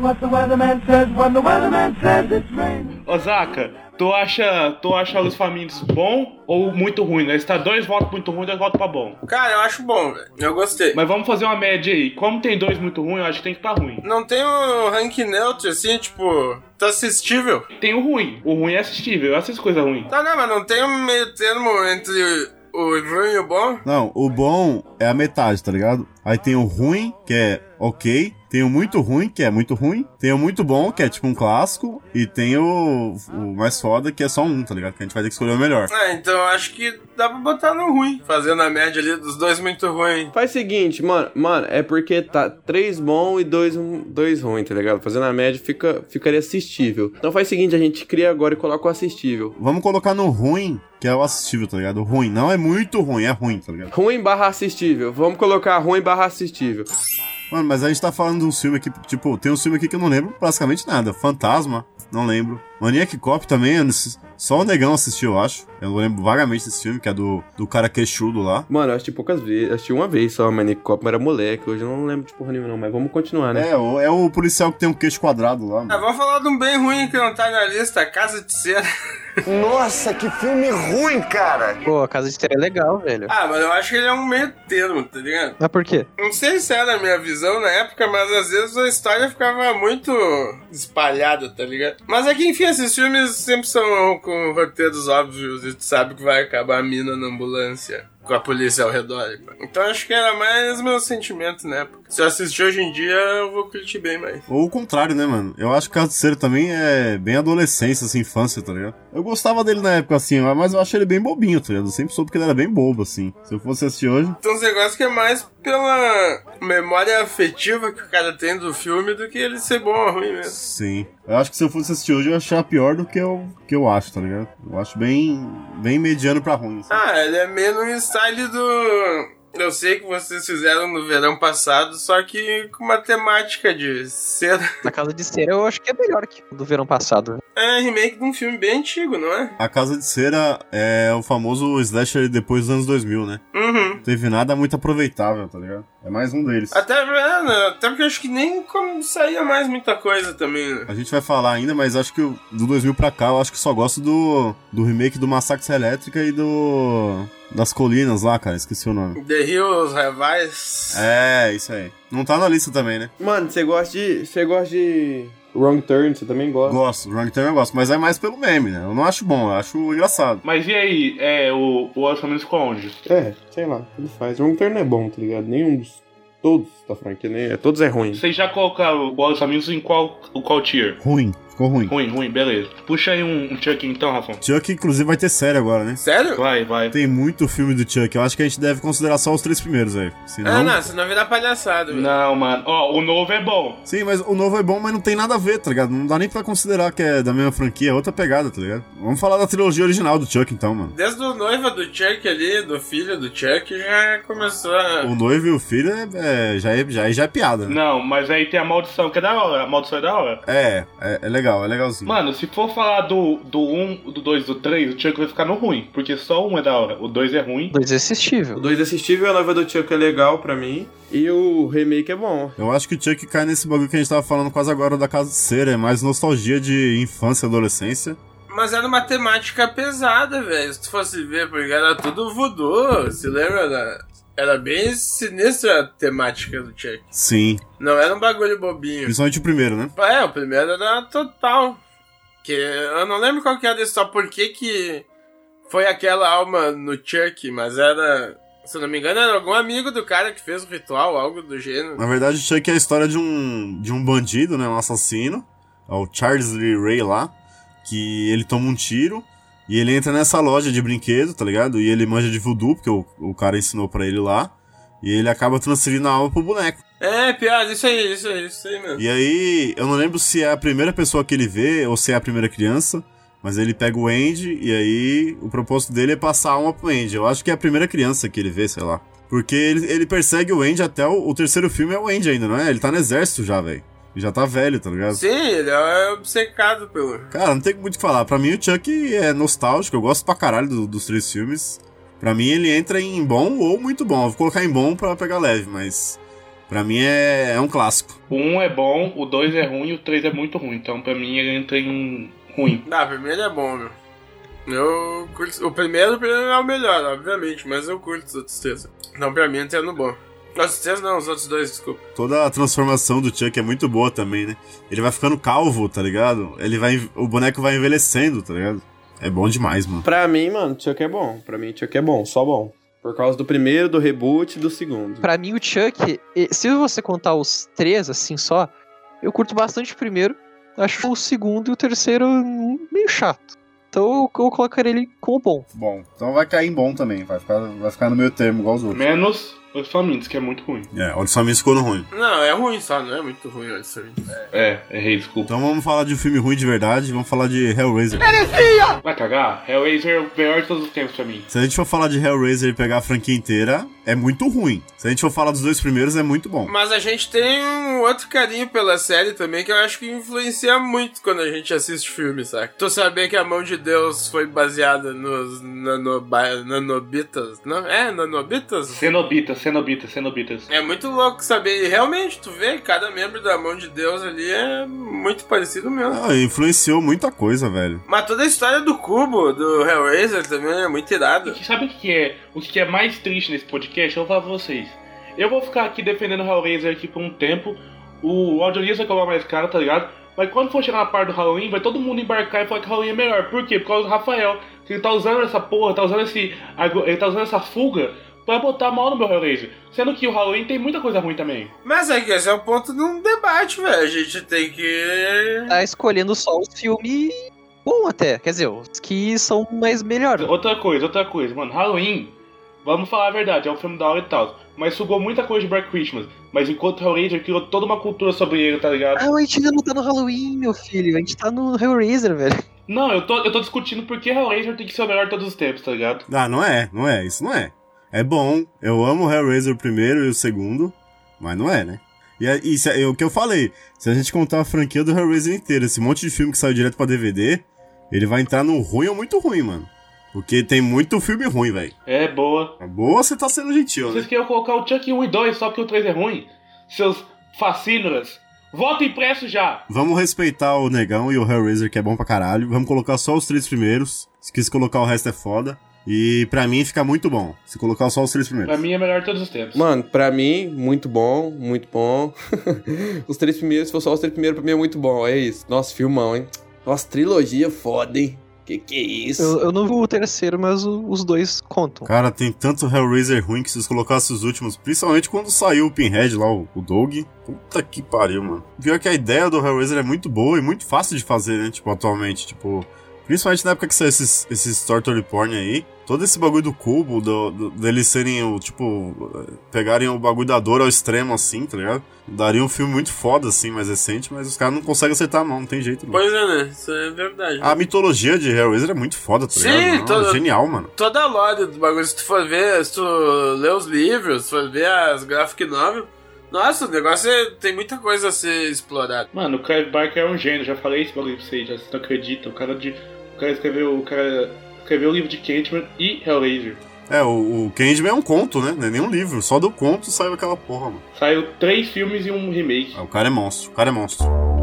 What the weatherman says when the weatherman says it's raining. Osaka, tu acha, tu acha os famintos bom ou muito ruim? Né? Está dois votos muito ruins, dois votos pra bom.
Cara, eu acho bom, velho. Eu gostei.
Mas vamos fazer uma média aí. Como tem dois muito ruins, eu acho que tem que estar ruim.
Não tem um ranking neutro, assim, tipo, tá assistível?
Tem o ruim. O ruim é assistível. Eu assisto coisa ruim.
Tá, não, mas não tem um meio termo entre o ruim e o bom?
Não, o bom é a metade, tá ligado? Aí tem o ruim, que é ok. Tem o muito ruim, que é muito ruim. Tem o muito bom, que é tipo um clássico. E tem o, o mais foda, que é só um, tá ligado? Que a gente vai ter que escolher o melhor.
É, então acho que dá pra botar no ruim. Fazendo a média ali dos dois muito ruins.
Faz o seguinte, mano. Mano, é porque tá três bom e dois, dois ruim, tá ligado? Fazendo a média fica, ficaria assistível. Então faz o seguinte, a gente cria agora e coloca o assistível.
Vamos colocar no ruim, que é o assistível, tá ligado? O ruim. Não é muito ruim, é ruim, tá ligado?
Ruim barra assistível. Vamos colocar ruim barra assistível.
Mano, mas a gente tá falando de um filme aqui, tipo, tem um filme aqui que eu não lembro basicamente nada. Fantasma, não lembro. Maniac Cop também, só o Negão assistiu, eu acho. Eu lembro vagamente desse filme, que é do, do cara queixudo lá.
Mano, eu assisti poucas vezes. Assisti uma vez só Maniac Cop, mas era moleque. Hoje eu não lembro de porra nenhuma, não. Mas vamos continuar, né?
É, o, é o policial que tem um queixo quadrado lá.
Ah, vamos falar de um bem ruim que não tá na lista, Casa de Cera.
Nossa, que filme ruim, cara!
Pô, a Casa de Cera é legal, velho.
Ah, mas eu acho que ele é um meio termo, tá ligado?
Mas por quê?
Não sei se era a minha visão na época, mas às vezes a história ficava muito espalhada, tá ligado? Mas é que, enfim, esses filmes sempre são com roteiros óbvios e tu sabe que vai acabar a mina na ambulância com a polícia ao redor. Então acho que era mais meu sentimento na época. Se eu assistir hoje em dia, eu vou curtir bem mais.
Ou o contrário, né, mano? Eu acho que Caso de Ser também é bem adolescência, assim, infância, tá ligado? Eu gostava dele na época, assim, mas eu acho ele bem bobinho, tá ligado? Eu sempre soube que ele era bem bobo, assim. Se eu fosse assistir hoje.
Tem uns negócios que é mais pela memória afetiva que o cara tem do filme do que ele ser bom ou ruim mesmo.
Sim. Eu acho que se eu fosse assistir hoje, eu ia achar pior do que eu, que eu acho, tá ligado? Eu acho bem, bem mediano pra ruim. Assim.
Ah, ele é menos style do Eu sei que vocês fizeram no verão passado, só que com uma temática de cera.
Na Casa de Cera eu acho que é melhor que o do verão passado.
É remake de um filme bem antigo, não é?
A Casa de Cera é o famoso slasher depois dos anos 2000, né?
Uhum.
Não teve nada muito aproveitável, tá ligado? É mais um deles.
Até, é, né? Até porque eu acho que nem como saía mais muita coisa também, né?
A gente vai falar ainda, mas acho que o- do 2000 pra cá eu acho que só gosto do, do remake do Massacre Elétrica e do. das colinas lá, cara, esqueci o nome.
The Hills, Revise.
É, isso aí. Não tá na lista também, né?
Mano, você gosta de. Você gosta de. Wrong Turn, você também gosta?
Gosto, Wrong Turn eu gosto, mas é mais pelo meme, né? Eu não acho bom, eu acho engraçado.
Mas e aí, é, o, o orçamento ficou onde?
É, sei lá, ele faz. Wrong Turn é bom, tá ligado? Nenhum dos. Todos da franquia, nem. é- Todos é ruim.
Vocês já colocaram o orçamento em qual, o qual tier?
Ruim, ficou ruim.
Ruim, ruim, beleza. Puxa aí um, um Chuck então, Rafão.
Chuck, inclusive, vai ter série agora, né?
Sério?
Vai, vai.
Tem muito filme do Chuck, eu acho que a gente deve considerar só os três primeiros aí. Senão...
Ah, não, senão virar palhaçada, velho.
Não, mano. Ó, o novo é bom.
Sim, mas o novo é bom, mas não tem nada a ver, tá ligado? Não dá nem pra considerar que é da mesma franquia, é outra pegada, tá ligado? Vamos falar da trilogia original do Chuck, então, mano.
Desde o noiva do Chuck ali, do filho do Chuck, já começou a.
O noivo e o filho é, é- já, é, já, é, já é piada, né?
Não, mas aí tem a maldição, que é da hora. A maldição é da hora.
É, é, é legal, é legalzinho.
Mano, se for falar do, do 1, do 2 do 3, o Chuck vai ficar no ruim. Porque só um é da hora. O 2 é ruim.
Dois é assistível.
O 2 assistível, a noiva do Chuck é legal pra mim. E o remake é bom.
Eu acho que o Chuck cai nesse bagulho que a gente tava falando quase agora da casa de cera, é mais nostalgia de infância e adolescência.
Mas era uma temática pesada, velho. Se tu fosse ver, porque era tudo voodoo. Se lembra? Da... Era bem sinistra a temática do Chuck.
Sim,
Não era um bagulho bobinho.
principalmente o primeiro, né?
É, o primeiro era total. Que eu não lembro qual que era só por que que foi aquela alma no Chuck, mas era. Se não me engano, era algum amigo do cara que fez o ritual, algo do gênero.
Na verdade, o Chuck é a história de um, de um bandido, né? Um assassino. É o Charles Lee Ray lá. Que ele toma um tiro. E ele entra nessa loja de brinquedo, tá ligado? E ele manja de voodoo, porque o, o cara ensinou pra ele lá. E ele acaba transferindo a alma pro boneco.
É, piada, isso aí, isso aí, isso aí mesmo.
E aí, eu não lembro se é a primeira pessoa que ele vê ou se é a primeira criança. Mas ele pega o Andy e aí o propósito dele é passar a alma pro Andy. Eu acho que é a primeira criança que ele vê, sei lá. Porque ele, ele persegue o Andy até o, o terceiro filme é o Andy ainda, não é? Ele tá no exército já, velho. Ele Já tá velho, tá ligado?
Sim, ele é obcecado pelo.
Cara, não tem muito o que falar. Pra mim o Chuck é nostálgico, eu gosto pra caralho do- dos três filmes. Pra mim ele entra em bom ou muito bom. Eu vou colocar em bom pra pegar leve, mas. Pra mim é, é um clássico.
O 1 é bom, o 2 é ruim e o 3 é muito ruim. Então pra mim ele entra em ruim.
Ah, o primeiro é bom, meu. Eu curto. O primeiro, o primeiro é o melhor, obviamente, mas eu curto os outros três. Então pra mim entra no bom. Os outros três não, os outros dois, desculpa.
Toda a transformação do Chuck é muito boa também, né? Ele vai ficando calvo, tá ligado? Ele vai. O boneco vai envelhecendo, tá ligado? É bom demais, mano.
Pra mim, mano, Chuck é bom. Pra mim, Chuck é bom, só bom. Por causa do primeiro, do reboot e do segundo.
Pra mim, o Chuck, se você contar os três assim só, eu curto bastante o primeiro. Acho o segundo e o terceiro meio chato. Então eu, eu colocaria ele como bom.
Bom, então vai cair em bom também. Vai ficar, vai ficar no meio termo, igual os outros.
Menos os famintos, que é muito ruim.
É, olha só, me ficou no ruim.
Não, é ruim só, não é muito ruim, olha isso aí.
É, errei, desculpa.
Então vamos falar de um filme ruim de verdade, vamos falar de Hellraiser.
Vai cagar? Hellraiser é o melhor de todos os tempos pra mim.
Se a gente for falar de Hellraiser e pegar a franquia inteira, é muito ruim. Se a gente for falar dos dois primeiros, é muito bom.
Mas a gente tem um outro carinho pela série também que eu acho que influencia muito quando a gente assiste filme, saca? Tu saber que a mão de Deus foi baseada nos nanoba- nanobitas, não? É, nanobitas?
Cenobitas, cenobitas, cenobitas.
É muito louco saber. E realmente, tu vê, cada membro da mão de Deus ali é muito parecido mesmo.
Ah, influenciou muita coisa, velho.
Mas toda a história do cubo, do Hellraiser também é muito irado.
E sabe o que é, o que é mais triste nesse podcast? Eu vou falar pra vocês. Eu vou ficar aqui defendendo o Hellraiser aqui por um tempo. O audiolista vai cobrar mais caro, tá ligado? Mas quando for chegar na parte do Halloween, vai todo mundo embarcar e falar que o Halloween é melhor. Por quê? Por causa do Rafael. Que ele tá usando essa porra, tá usando esse. Ele tá usando essa fuga pra botar mal no meu Hellraiser. Sendo que o Halloween tem muita coisa ruim também.
Mas é que esse é o ponto de um debate, velho. A gente tem que.
Tá escolhendo só os filmes bom até. Quer dizer, os que são mais melhores.
Outra coisa, outra coisa, mano, Halloween, vamos falar a verdade, é um filme da hora e tal. Mas sugou muita coisa de Black Christmas. Mas enquanto Hellraiser criou toda uma cultura sobre ele, tá ligado?
Ah, mas a gente ainda não tá no Halloween, meu filho. A gente tá no Hellraiser, velho.
Não, eu tô, eu tô discutindo porque Hellraiser tem que ser o melhor de todos os tempos, tá ligado?
Ah, não é, não é, isso não é. É bom, eu amo o Hellraiser o primeiro e o segundo, mas não é, né? E, é- e se- é o que eu falei, se a gente contar a franquia do Hellraiser inteira, esse monte de filme que saiu direto pra DVD, ele vai entrar no ruim ou muito ruim, mano. Porque tem muito filme ruim, velho.
É boa.
Boa, você tá sendo gentil, né?
Vocês queriam colocar o Chuck 1 e 2 só porque o 3 é ruim? Seus fascínoras. Voto impresso já!
Vamos respeitar o Negão e o Hellraiser, que é bom pra caralho. Vamos colocar só os três primeiros. Se quis colocar o resto é foda. E pra mim fica muito bom. Se colocar só os três primeiros.
Pra mim é melhor de todos os tempos.
Mano, pra mim, muito bom, muito bom. [LAUGHS] os três primeiros, se for só os três primeiros, pra mim é muito bom. É isso. Nossa, filmão, hein? Nossa, trilogia foda, hein? Que que é isso?
Eu, eu não vi o terceiro, mas o- os dois contam.
Cara, tem tanto Hellraiser ruim que se você colocasse os últimos, principalmente quando saiu o Pinhead lá, o, o Doug. Puta que pariu, mano. Pior que a ideia do Hellraiser é muito boa e muito fácil de fazer, né? Tipo, atualmente, tipo. Principalmente na época que saiu esses, esses Torture Porn aí. Todo esse bagulho do cubo, do, do- deles serem o, tipo, pegarem o bagulho da dor ao extremo, assim, tá ligado? Daria um filme muito foda, assim, mais recente, mas os caras não conseguem acertar a mão, não tem jeito, não.
Pois é, né? Isso é verdade.
A mitologia de Hellraiser é muito foda, tá
Sim,
ligado? Não,
toda-
é genial, mano.
Toda a lore do bagulho, se tu for ver, se tu ler os livros, se for ver as graphic novel, nossa, o negócio é, tem muita coisa a ser explorada.
Mano, o Clive Barker é um gênio, já falei esse bagulho pra vocês, já vocês não acreditam. O cara, de, o cara escreveu. O cara escreveu o livro de Candyman e Hellraiser.
É, o, o Candyman é um conto, né? Não é nem um livro. Só do conto saiu aquela porra, mano.
Saiu três filmes e um remake.
Ah, O cara é monstro, o cara é monstro.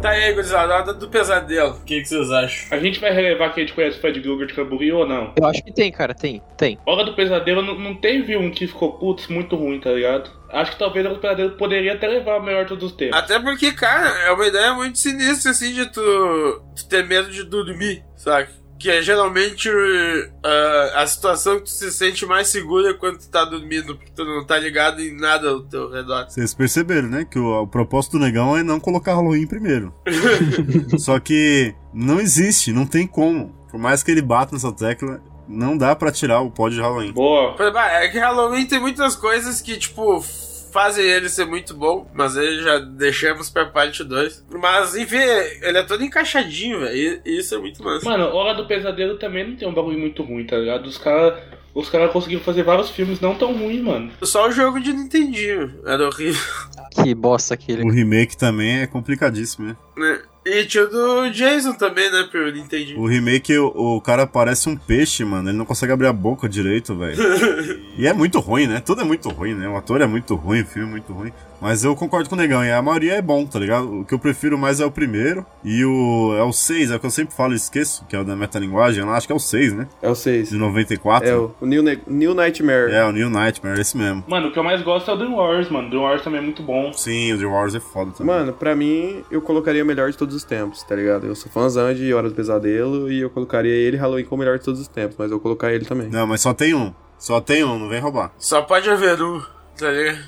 Tá aí, gurizada, hora do pesadelo. O que, que vocês acham?
A gente vai relevar que a gente conhece o Fred Krueger de Cambuí ou não?
Eu acho que tem, cara, tem, tem.
Hora do Pesadelo não, não teve um que ficou putz muito ruim, tá ligado? Acho que talvez do Pesadelo poderia até levar o melhor de todos os tempos.
Até porque, cara, é uma ideia muito sinistra, assim, de tu, tu ter medo de dormir, sabe? Que é geralmente uh, a situação que tu se sente mais segura quando tu tá dormindo, porque tu não tá ligado em nada ao teu redor.
Vocês perceberam, né? Que o, o propósito do negão é não colocar Halloween primeiro. [LAUGHS] Só que não existe, não tem como. Por mais que ele bata nessa tecla, não dá pra tirar o pó de Halloween.
Boa.
Exemplo, É que Halloween tem muitas coisas que, tipo, fazem ele ser muito bom, mas aí já deixamos pra parte 2. Mas, enfim, ele é todo encaixadinho, velho, e isso é muito massa.
Mano, Hora do Pesadelo também não tem um bagulho muito ruim, tá ligado? Os caras os cara conseguiram fazer vários filmes não tão ruins, mano.
Só o jogo de Nintendinho era horrível.
Que bosta aquele.
O remake também é complicadíssimo, né?
né? E tinha o do Jason também, né, pro Nintendinho.
O remake, o, o cara parece um peixe, mano. Ele não consegue abrir a boca direito, velho. [LAUGHS] E é muito ruim, né? Tudo é muito ruim, né? O ator é muito ruim, o filme é muito ruim. Mas eu concordo com o Negão, e a maioria é bom, tá ligado? O que eu prefiro mais é o primeiro. E o. É o 6, é o que eu sempre falo e esqueço, que é o da metalinguagem lá. Acho que é o 6, né?
É o 6.
De 94.
É o, o New, Ne- New Nightmare.
É, o New Nightmare, esse mesmo.
Mano, o que eu mais gosto é o Dream Wars, mano. Dream Wars também é muito bom.
Sim, o The Wars é foda também.
Mano, pra mim, eu colocaria o melhor de todos os tempos, tá ligado? Eu sou fãzão de Hora do Pesadelo e eu colocaria ele e Halloween como o melhor de todos os tempos, mas eu vou colocar ele também.
Não, mas só tem um. Só tem um, não vem roubar.
Só pode haver um?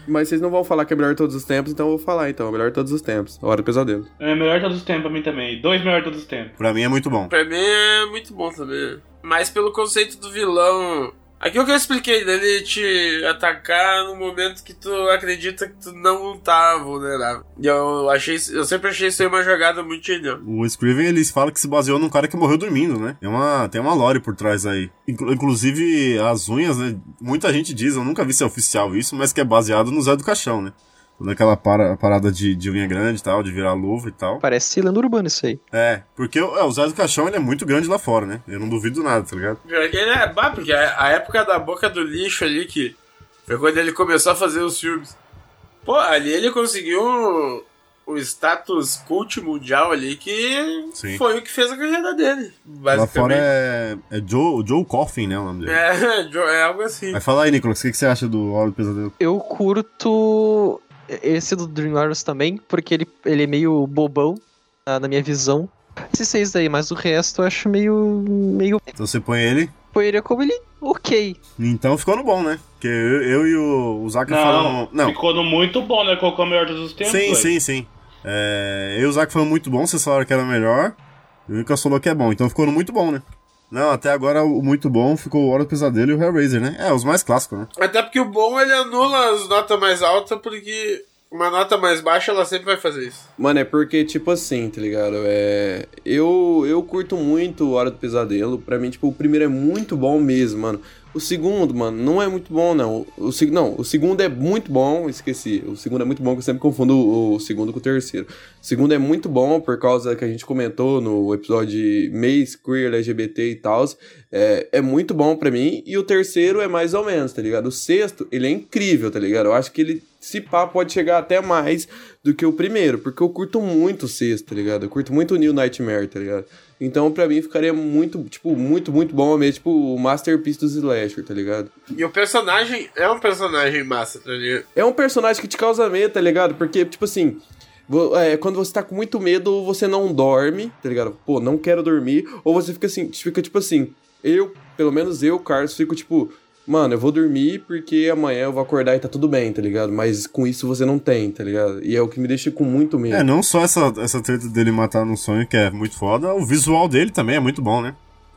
Mas vocês não vão falar que é melhor de todos os tempos, então eu vou falar então, o melhor de todos os tempos. Hora do Pesadelo.
É melhor de todos os tempos pra mim também. Dois melhores de todos os tempos.
Pra mim é muito bom.
Pra mim é muito bom também. Mas pelo conceito do vilão. Aquilo que eu expliquei, dele te atacar no momento que tu acredita que tu não tá vulnerável. E eu achei. Eu sempre achei isso aí uma jogada muito genial.
O Scriven, eles falam que se baseou num cara que morreu dormindo, né? Tem uma, tem uma lore por trás aí. Inclu- inclusive, as unhas, né? Muita gente diz, eu nunca vi se é oficial isso, mas que é baseado no Zé do Caixão, né? Toda aquela para- parada de, de unha grande e tal, de virar luva e tal.
Parece lenda urbana isso aí.
É, porque o- é, o Zé do Caixão, ele é muito grande lá fora, né? Eu não duvido nada, tá ligado?
Pior que ele é. Bah, porque a, a época da boca do lixo ali, que foi quando ele começou a fazer os filmes. Pô, ali ele conseguiu o, status cult mundial ali, que
Sim.
foi o que fez a carreira dele.
Lá fora
Basicamente.
é, é Joe, Joe Coffin, né? O nome dele.
É, [LAUGHS] é algo assim.
Mas fala aí, Nicolas, o que, que você acha do Hora do Pesadelo?
Eu curto esse do Dream Warriors também, porque ele, ele é meio bobão na, na minha visão. Esses seis daí, mas o resto eu acho meio. meio.
Então você põe ele.
Poeira como ele. ok.
Então ficou no bom, né? Porque eu, eu e o, o Zac
Não,
falamos. Não,
ficou no muito bom, né? Colocou o melhor de todos os tempos.
sim,
velho.
sim, sim. É, eu e o Zac falamos muito bom, vocês falaram que era melhor. E o Lucas falou que é bom, então ficou no muito bom, né? Não, até agora o muito bom ficou o Hora do Pesadelo e o Hellraiser, né? É, os mais clássicos, né?
Até porque o bom ele anula as notas mais altas, porque uma nota mais baixa, ela sempre vai fazer isso.
Mano, é porque, tipo assim, tá ligado? É. Eu, eu curto muito Hora do Pesadelo. Pra mim, tipo, o primeiro é muito bom mesmo, mano. O segundo, mano, não é muito bom, não. O, seg- não, o segundo é muito bom, esqueci. O segundo é muito bom, que eu sempre confundo o, o segundo com o terceiro. O segundo é muito bom, por causa que a gente comentou no episódio de mês queer, LGBT e tal. É, é muito bom pra mim. E o terceiro é mais ou menos, tá ligado? O sexto, ele é incrível, tá ligado? Eu acho que ele, se pá, pode chegar até mais do que o primeiro, porque eu curto muito o sexto, tá ligado? Eu curto muito o New Nightmare, tá ligado? Então, pra mim, ficaria muito, tipo, muito, muito bom mesmo, tipo, o masterpiece dos slasher, tá ligado?
E o personagem é um personagem massa, tá ligado?
É um personagem que te causa medo, tá ligado? Porque, tipo assim, é, quando você tá com muito medo, você não dorme, tá ligado? Pô, não quero dormir. Ou você fica assim, fica tipo assim, eu, pelo menos eu, Carlos, fico tipo, mano, eu vou dormir porque amanhã eu vou acordar e tá tudo bem, tá ligado? Mas com isso você não tem, tá ligado? E é o que me deixa com muito medo.
É, não só essa, essa treta dele matar no sonho, que é muito foda, o visual dele também é muito bom, né?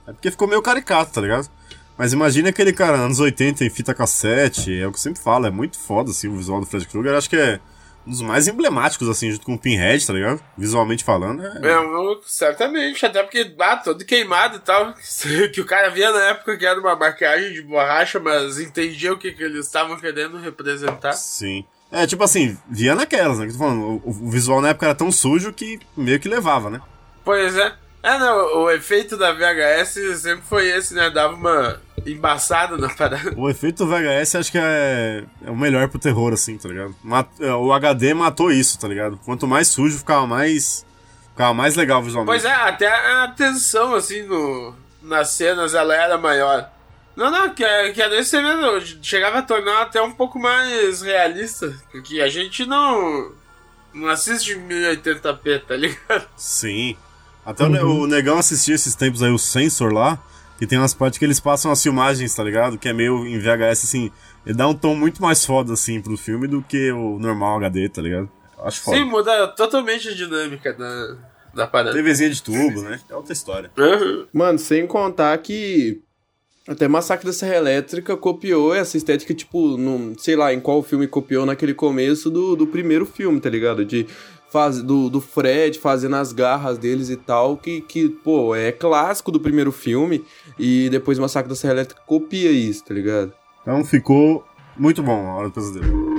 É porque ficou meio caricato, tá ligado? Mas imagina aquele cara, anos 80, em fita cassete, é o que eu sempre falo, é muito foda, assim, o visual do Fred Krueger. Acho que é um dos mais emblemáticos, assim, junto com o Pinhead, tá ligado? Visualmente falando, é...
É, eu- certamente, até porque, ah, todo queimado e tal, [LAUGHS] que o cara via na época que era uma maquiagem de borracha, mas entendia o que, que eles estavam querendo representar.
Sim. É, tipo assim, via naquelas, né? Que eu tô falando, o, o visual na época era tão sujo que meio que levava, né?
Pois é. É, não, o efeito da VHS sempre foi esse, né? Dava uma embaçada na parada.
O efeito VHS acho que é, é o melhor pro terror, assim, tá ligado? Mat- é, o HD matou isso, tá ligado? Quanto mais sujo, ficava mais. Ficava mais legal visualmente.
Pois é, até a tensão, assim, no, nas cenas, ela era maior. Não, não, que, que a desse mesmo chegava a tornar até um pouco mais realista. Porque a gente não. Não assiste em 1080p, tá ligado?
Sim. Até o ne- o, Negão assistia esses tempos aí, o Sensor lá, que tem umas partes que eles passam as filmagens, tá ligado? Que é meio em VHS, assim. Ele dá um tom muito mais foda, assim, pro filme do que o normal HD, tá ligado? Eu Acho foda.
Sim, muda totalmente a dinâmica da, da parada.
TVzinha de tubo, né? É outra história.
Uhum.
Mano, sem contar que até Massacre da Serra Elétrica copiou essa estética, tipo, num, sei lá, em qual filme copiou naquele começo do, do primeiro filme, tá ligado? De faz, do, do Fred fazendo as garras deles e tal, que, que, pô, é clássico do primeiro filme. E depois Massacre da Serra Elétrica copia isso, tá ligado?
Então ficou muito bom a Hora do Pesadelo.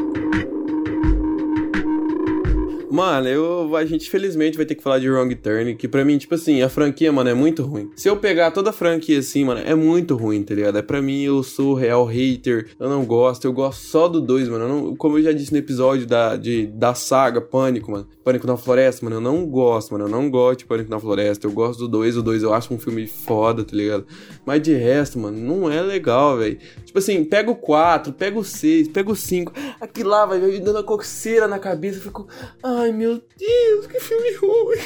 Mano, eu, a gente felizmente vai ter que falar de Wrong Turn, que pra mim, tipo assim, a franquia, mano, é muito ruim. Se eu pegar toda a franquia assim, mano, é muito ruim, tá ligado? É pra mim, eu sou real hater, eu não gosto, eu gosto só do 2, mano. Eu não- como eu já disse no episódio da, de, da saga Pânico, mano, Pânico na Floresta, mano, eu não gosto, mano, eu não gosto de Pânico na Floresta, eu gosto do 2, o 2 eu acho um filme foda, tá ligado? Mas de resto, mano, não é legal, velho. Tipo assim, pega o 4, pega o 6, pega o 5, aquilo lá vai me dando a coceira na cabeça, eu fico, ai meu Deus, que filme ruim.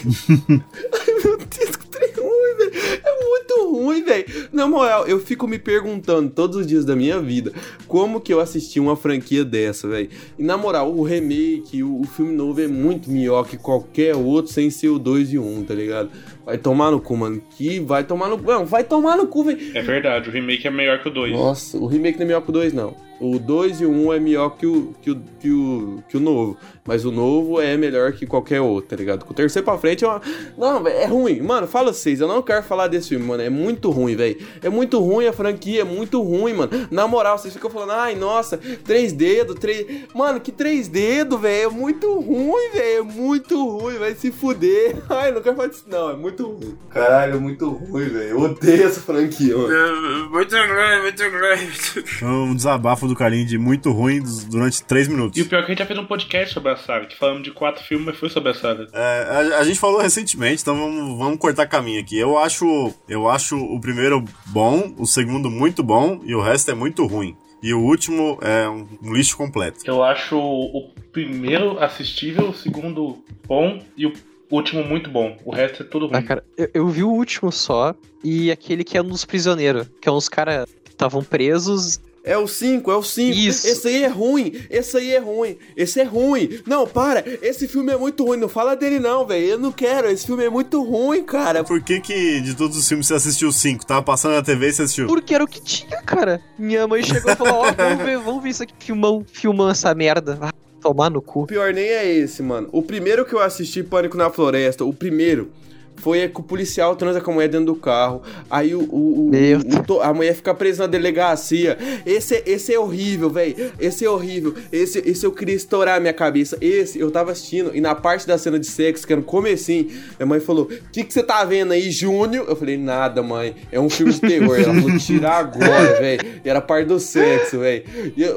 [LAUGHS] ai meu Deus, que trem ruim, velho. É muito ruim, velho. Na moral, eu fico me perguntando todos os dias da minha vida como que eu assisti uma franquia dessa, velho. E na moral, o remake, o, o filme novo é muito melhor que qualquer outro sem ser o 2 e o 1, tá ligado? Vai tomar no cu, mano. Que vai tomar no cu. Não, vai tomar no cu, velho.
É verdade, o remake é melhor que o 2.
Nossa, o remake não é melhor que o 2, não. O 2 e o 1 é melhor que o, que, o, que, o, que o novo. Mas o novo é melhor que qualquer outro, tá ligado? Com o terceiro pra frente é uma. Não, é ruim. Mano, fala vocês, eu não quero falar desse filme, mano. É muito ruim, velho. É muito ruim a franquia, é muito ruim, mano. Na moral, vocês ficam falando, ai, nossa, três dedos, três. Mano, que três dedos, velho. É muito ruim, velho. É muito ruim, vai se fuder. [LAUGHS] Ai, não quero falar disso, não. É muito ruim. Caralho, é muito ruim, velho. Eu odeio essa franquia, mano.
É, Muito grande, muito grande.
Um desabafo do Carlinho de muito ruim durante três minutos.
E o pior é que a gente já fez um podcast sobre a saga, que falamos de quatro filmes, mas foi sobre a saga.
É, a, a gente falou recentemente, então vamos, vamos cortar caminho aqui. Eu acho, eu acho o primeiro bom, o segundo muito bom e o resto é muito ruim. E o último é um, um lixo completo.
Eu acho o primeiro assistível, o segundo bom e o último muito bom. O resto é tudo ruim.
Ah, cara, eu, eu vi o último só e aquele que é um dos prisioneiros, que é uns caras que estavam presos.
É o 5, é o 5.
Isso.
Esse aí é ruim, esse aí é ruim, esse é ruim. Não, para, esse filme é muito ruim, não fala dele não, velho. Eu não quero, esse filme é muito ruim, cara.
Por que que de todos os filmes você assistiu cinco? Tava passando na TV e você assistiu?
Porque era o que tinha, cara. Minha mãe chegou e falou: Ó, vamos ver, vamos ver isso aqui, filmão, filmando essa merda. Ah, Tomar no cu.
O pior nem é esse, mano. O primeiro que eu assisti, Pânico na Floresta, o primeiro, foi que o policial transa com a mulher dentro do carro. Aí o, o, o- o a mulher fica presa na delegacia. Esse, é- esse é horrível, velho. Esse é horrível. Esse, esse eu queria estourar a minha cabeça. Esse eu tava assistindo e na parte da cena de sexo, que era no comecinho, minha mãe falou: O que, que você tá vendo aí, Júnior? Eu falei: Nada, mãe. É um filme de terror. Ela falou: Tira agora, velho. E era parte do sexo, velho.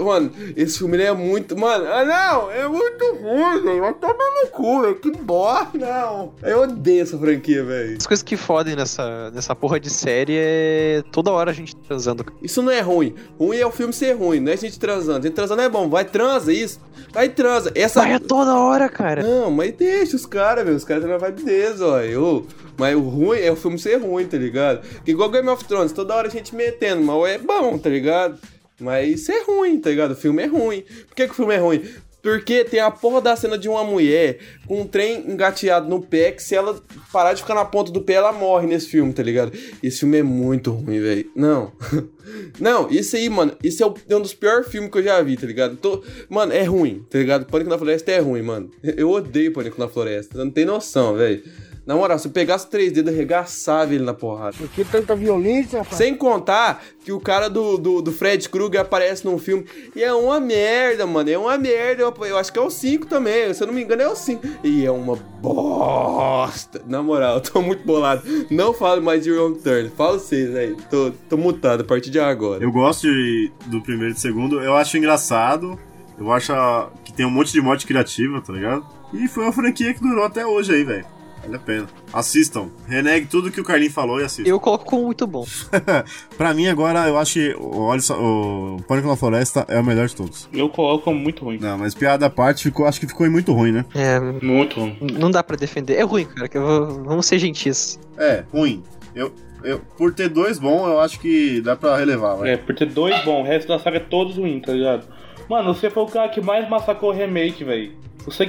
Mano, esse filme é muito. Mano, ah, não, é muito ruim, velho. Vai tomar no cu, velho. Que bosta, não. Eu odeio essa franquia, velho.
As coisas que fodem nessa, nessa porra de série é toda hora a gente transando.
Isso não é ruim. Ruim é o filme ser ruim, não é gente transando. Gente transando é bom. Vai, transa, isso. Vai, transa. Essa.
Mas é toda hora, cara.
Não, mas deixa os caras, velho. Os caras têm uma vibe deles, ó. Eu... Mas o ruim é o filme ser ruim, tá ligado? Igual Game of Thrones, toda hora a gente metendo, mas é bom, tá ligado? Mas isso é ruim, tá ligado? O filme é ruim. Por que, que o filme é ruim? Porque tem a porra da cena de uma mulher com um trem engateado no pé, que se ela parar de ficar na ponta do pé, ela morre nesse filme, tá ligado? Esse filme é muito ruim, velho. Não. [LAUGHS] Não, isso aí, mano, isso é é um dos piores filmes que eu já vi, tá ligado? Tô- Mano, é ruim, tá ligado? Pânico na Floresta é ruim, mano. [LAUGHS] Eu odeio Pânico na Floresta. Não tem noção, velho. Na moral, se eu pegasse três dedos, eu arregaçava ele na porrada.
Por que tanta violência, rapaz?
Sem contar que o cara do, do, do Fred Krueger aparece num filme e é uma merda, mano. É uma merda. Eu, eu acho que é o 5 também. Se eu não me engano, é o 5. E é uma bosta. Na moral, [LAUGHS] eu tô muito bolado. Não falo mais de Wrong Turn. Fala vocês aí. Tô, tô mutado a partir de agora.
Eu gosto de- do primeiro e do segundo, eu acho engraçado, eu acho que tem um monte de morte criativa, tá ligado? E foi uma franquia que durou até hoje aí, velho. Vale a pena. Assistam. Renegue tudo que o Carlinhos falou e assistam.
Eu coloco como muito bom. [LAUGHS]
pra mim, agora, eu acho que o, olha só, o Pânico na Floresta é o melhor de todos.
Eu coloco como muito ruim.
Não, mas piada à parte, ficou, acho que ficou muito ruim, né?
É,
Muito ruim.
não dá pra defender. É ruim, cara. Que eu vou- vamos ser gentis.
É, ruim. Eu, eu, por ter dois bons, eu acho que dá pra relevar, vai.
É, por ter dois bons, o resto da saga é todos ruins, tá ligado? Mano, você foi o cara que mais massacrou o remake, velho.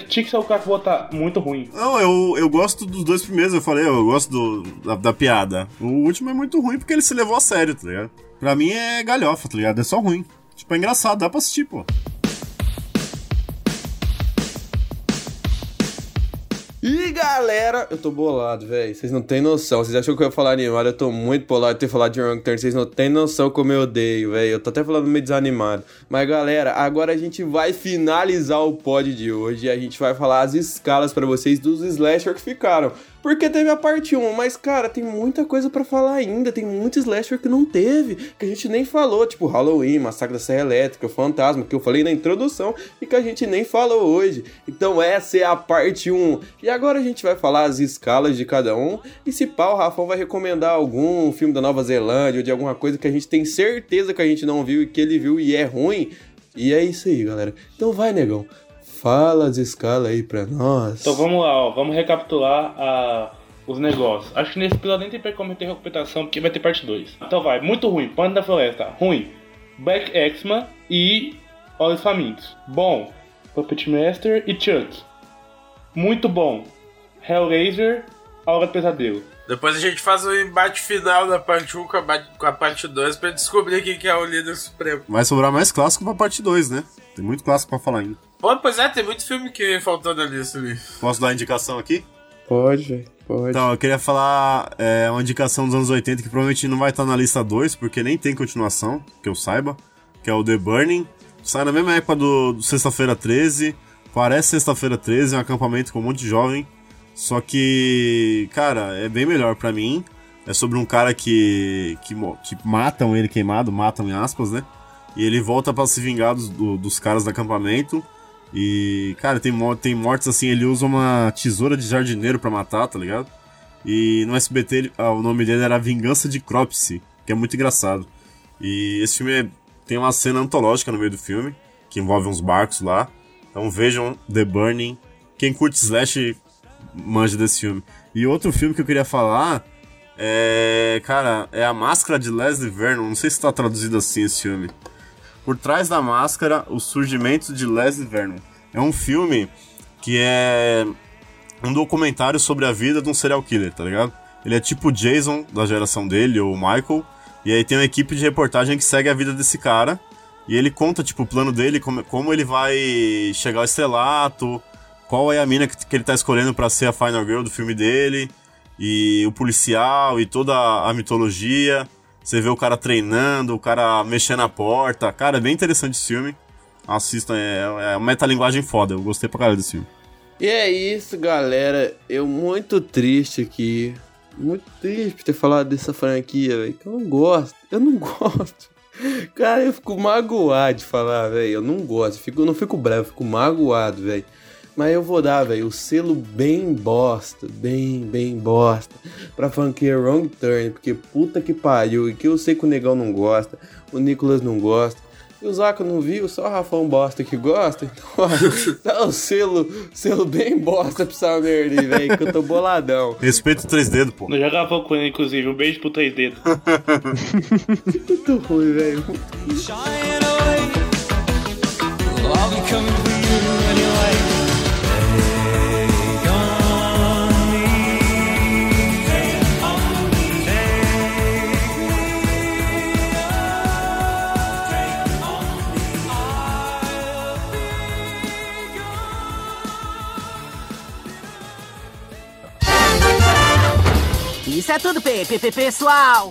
Tinha que ser o cara que votar muito ruim.
Não, eu, eu gosto dos dois primeiros, eu falei, eu gosto do, da, da piada. O último é muito ruim porque ele se levou a sério, tá ligado? Pra mim é galhofa, tá ligado? É só ruim. Tipo, é engraçado, dá pra assistir, pô.
E galera, eu tô bolado, velho. Vocês não têm noção. Vocês acham que eu ia falar animado? Eu tô muito bolado de ter falado de Wrong Turn. Vocês não têm noção como eu odeio, velho. Eu tô até falando meio desanimado. Mas galera, agora a gente vai finalizar o pod de hoje. E a gente vai falar as escalas pra vocês dos slasher que ficaram. Porque teve a parte 1, mas cara, tem muita coisa pra falar ainda. Tem muito slasher que não teve, que a gente nem falou, tipo Halloween, Massacre da Serra Elétrica, o Fantasma, que eu falei na introdução e que a gente nem falou hoje. Então essa é a parte 1. E agora a gente vai falar as escalas de cada um. E se pá, o Rafão vai recomendar algum filme da Nova Zelândia ou de alguma coisa que a gente tem certeza que a gente não viu e que ele viu e é ruim. E é isso aí, galera. Então vai, negão. Fala as escalas aí pra nós.
Então vamos lá, ó. Vamos recapitular a- os negócios. Acho que nesse episódio nem tem como ter recuperação, porque vai ter parte 2. Então vai, muito ruim. Pano da Floresta, ruim. Black X-Men e Olhos Famintos. Bom, Puppet Master e Chuck. Muito bom. Hellraiser, A Hora do Pesadelo.
Depois a gente faz o embate final da parte 1 com a, com a parte 2 pra descobrir quem que é o líder supremo.
Vai sobrar mais clássico pra parte 2, né? Tem muito clássico pra falar ainda.
Pô, pois é, tem muito filme que faltou na lista ali.
Posso dar a indicação aqui?
Pode. Pode.
Então, eu queria falar é, uma indicação dos anos 80 que provavelmente não vai estar na lista 2, porque nem tem continuação, que eu saiba, que é o The Burning. Sai na mesma época do, do Sexta-feira 13. Parece Sexta-feira 13, é um acampamento com um monte de jovem. Só que, cara, é bem melhor pra mim. É sobre um cara que, que, que matam ele queimado, matam em aspas, né? E ele volta pra se vingar dos, do- dos caras do acampamento. E, cara, tem, tem mortes assim, ele usa uma tesoura de jardineiro pra matar, tá ligado? E no SBT ele- ah, o nome dele era Vingança de Cropsy, que é muito engraçado. E esse filme é- tem uma cena antológica no meio do filme, que envolve uns barcos lá. Então vejam The Burning. Quem curte Slash manja desse filme. E outro filme que eu queria falar é. Cara, é A Máscara de Leslie Vernon. Não sei se tá traduzido assim esse filme. Por trás da máscara, o surgimento de Leslie Vernon. É um filme que é um documentário sobre a vida de um serial killer, tá ligado? Ele é tipo Jason da geração dele, ou Michael. E aí tem uma equipe de reportagem que segue a vida desse cara. E ele conta, tipo, o plano dele, como, como ele vai chegar ao estrelato, qual é a mina que, que ele tá escolhendo pra ser a Final Girl do filme dele, e o policial e toda a mitologia. Você vê o cara treinando, o cara mexendo na porta. Cara, é bem interessante esse filme. Assistam, é, é uma metalinguagem foda. Eu gostei pra caralho desse filme.
E é isso, galera. Eu muito triste aqui. Muito triste por ter falado dessa franquia, velho. Que eu não gosto. Eu não [LAUGHS] gosto. Cara, eu fico magoado de falar, velho. Eu não gosto. Eu, fico, eu não fico bravo, eu fico magoado, velho. Mas eu vou dar, velho, o selo bem bosta, bem, bem bosta, pra franquia Wrong Turn, porque puta que pariu, e que eu sei que o Negão não gosta, o Nicolas não gosta, e o Zaco não viu, só o Rafão bosta que gosta, [LAUGHS] então ó, dá o selo, selo bem bosta pra essa merda aí, velho, que eu tô boladão.
Respeito três dedos, pô.
Eu jogava com ele, inclusive. Um beijo pro três dedos. [LAUGHS]
Muito ruim, velho.
Isso é tudo, Pepe, pessoal.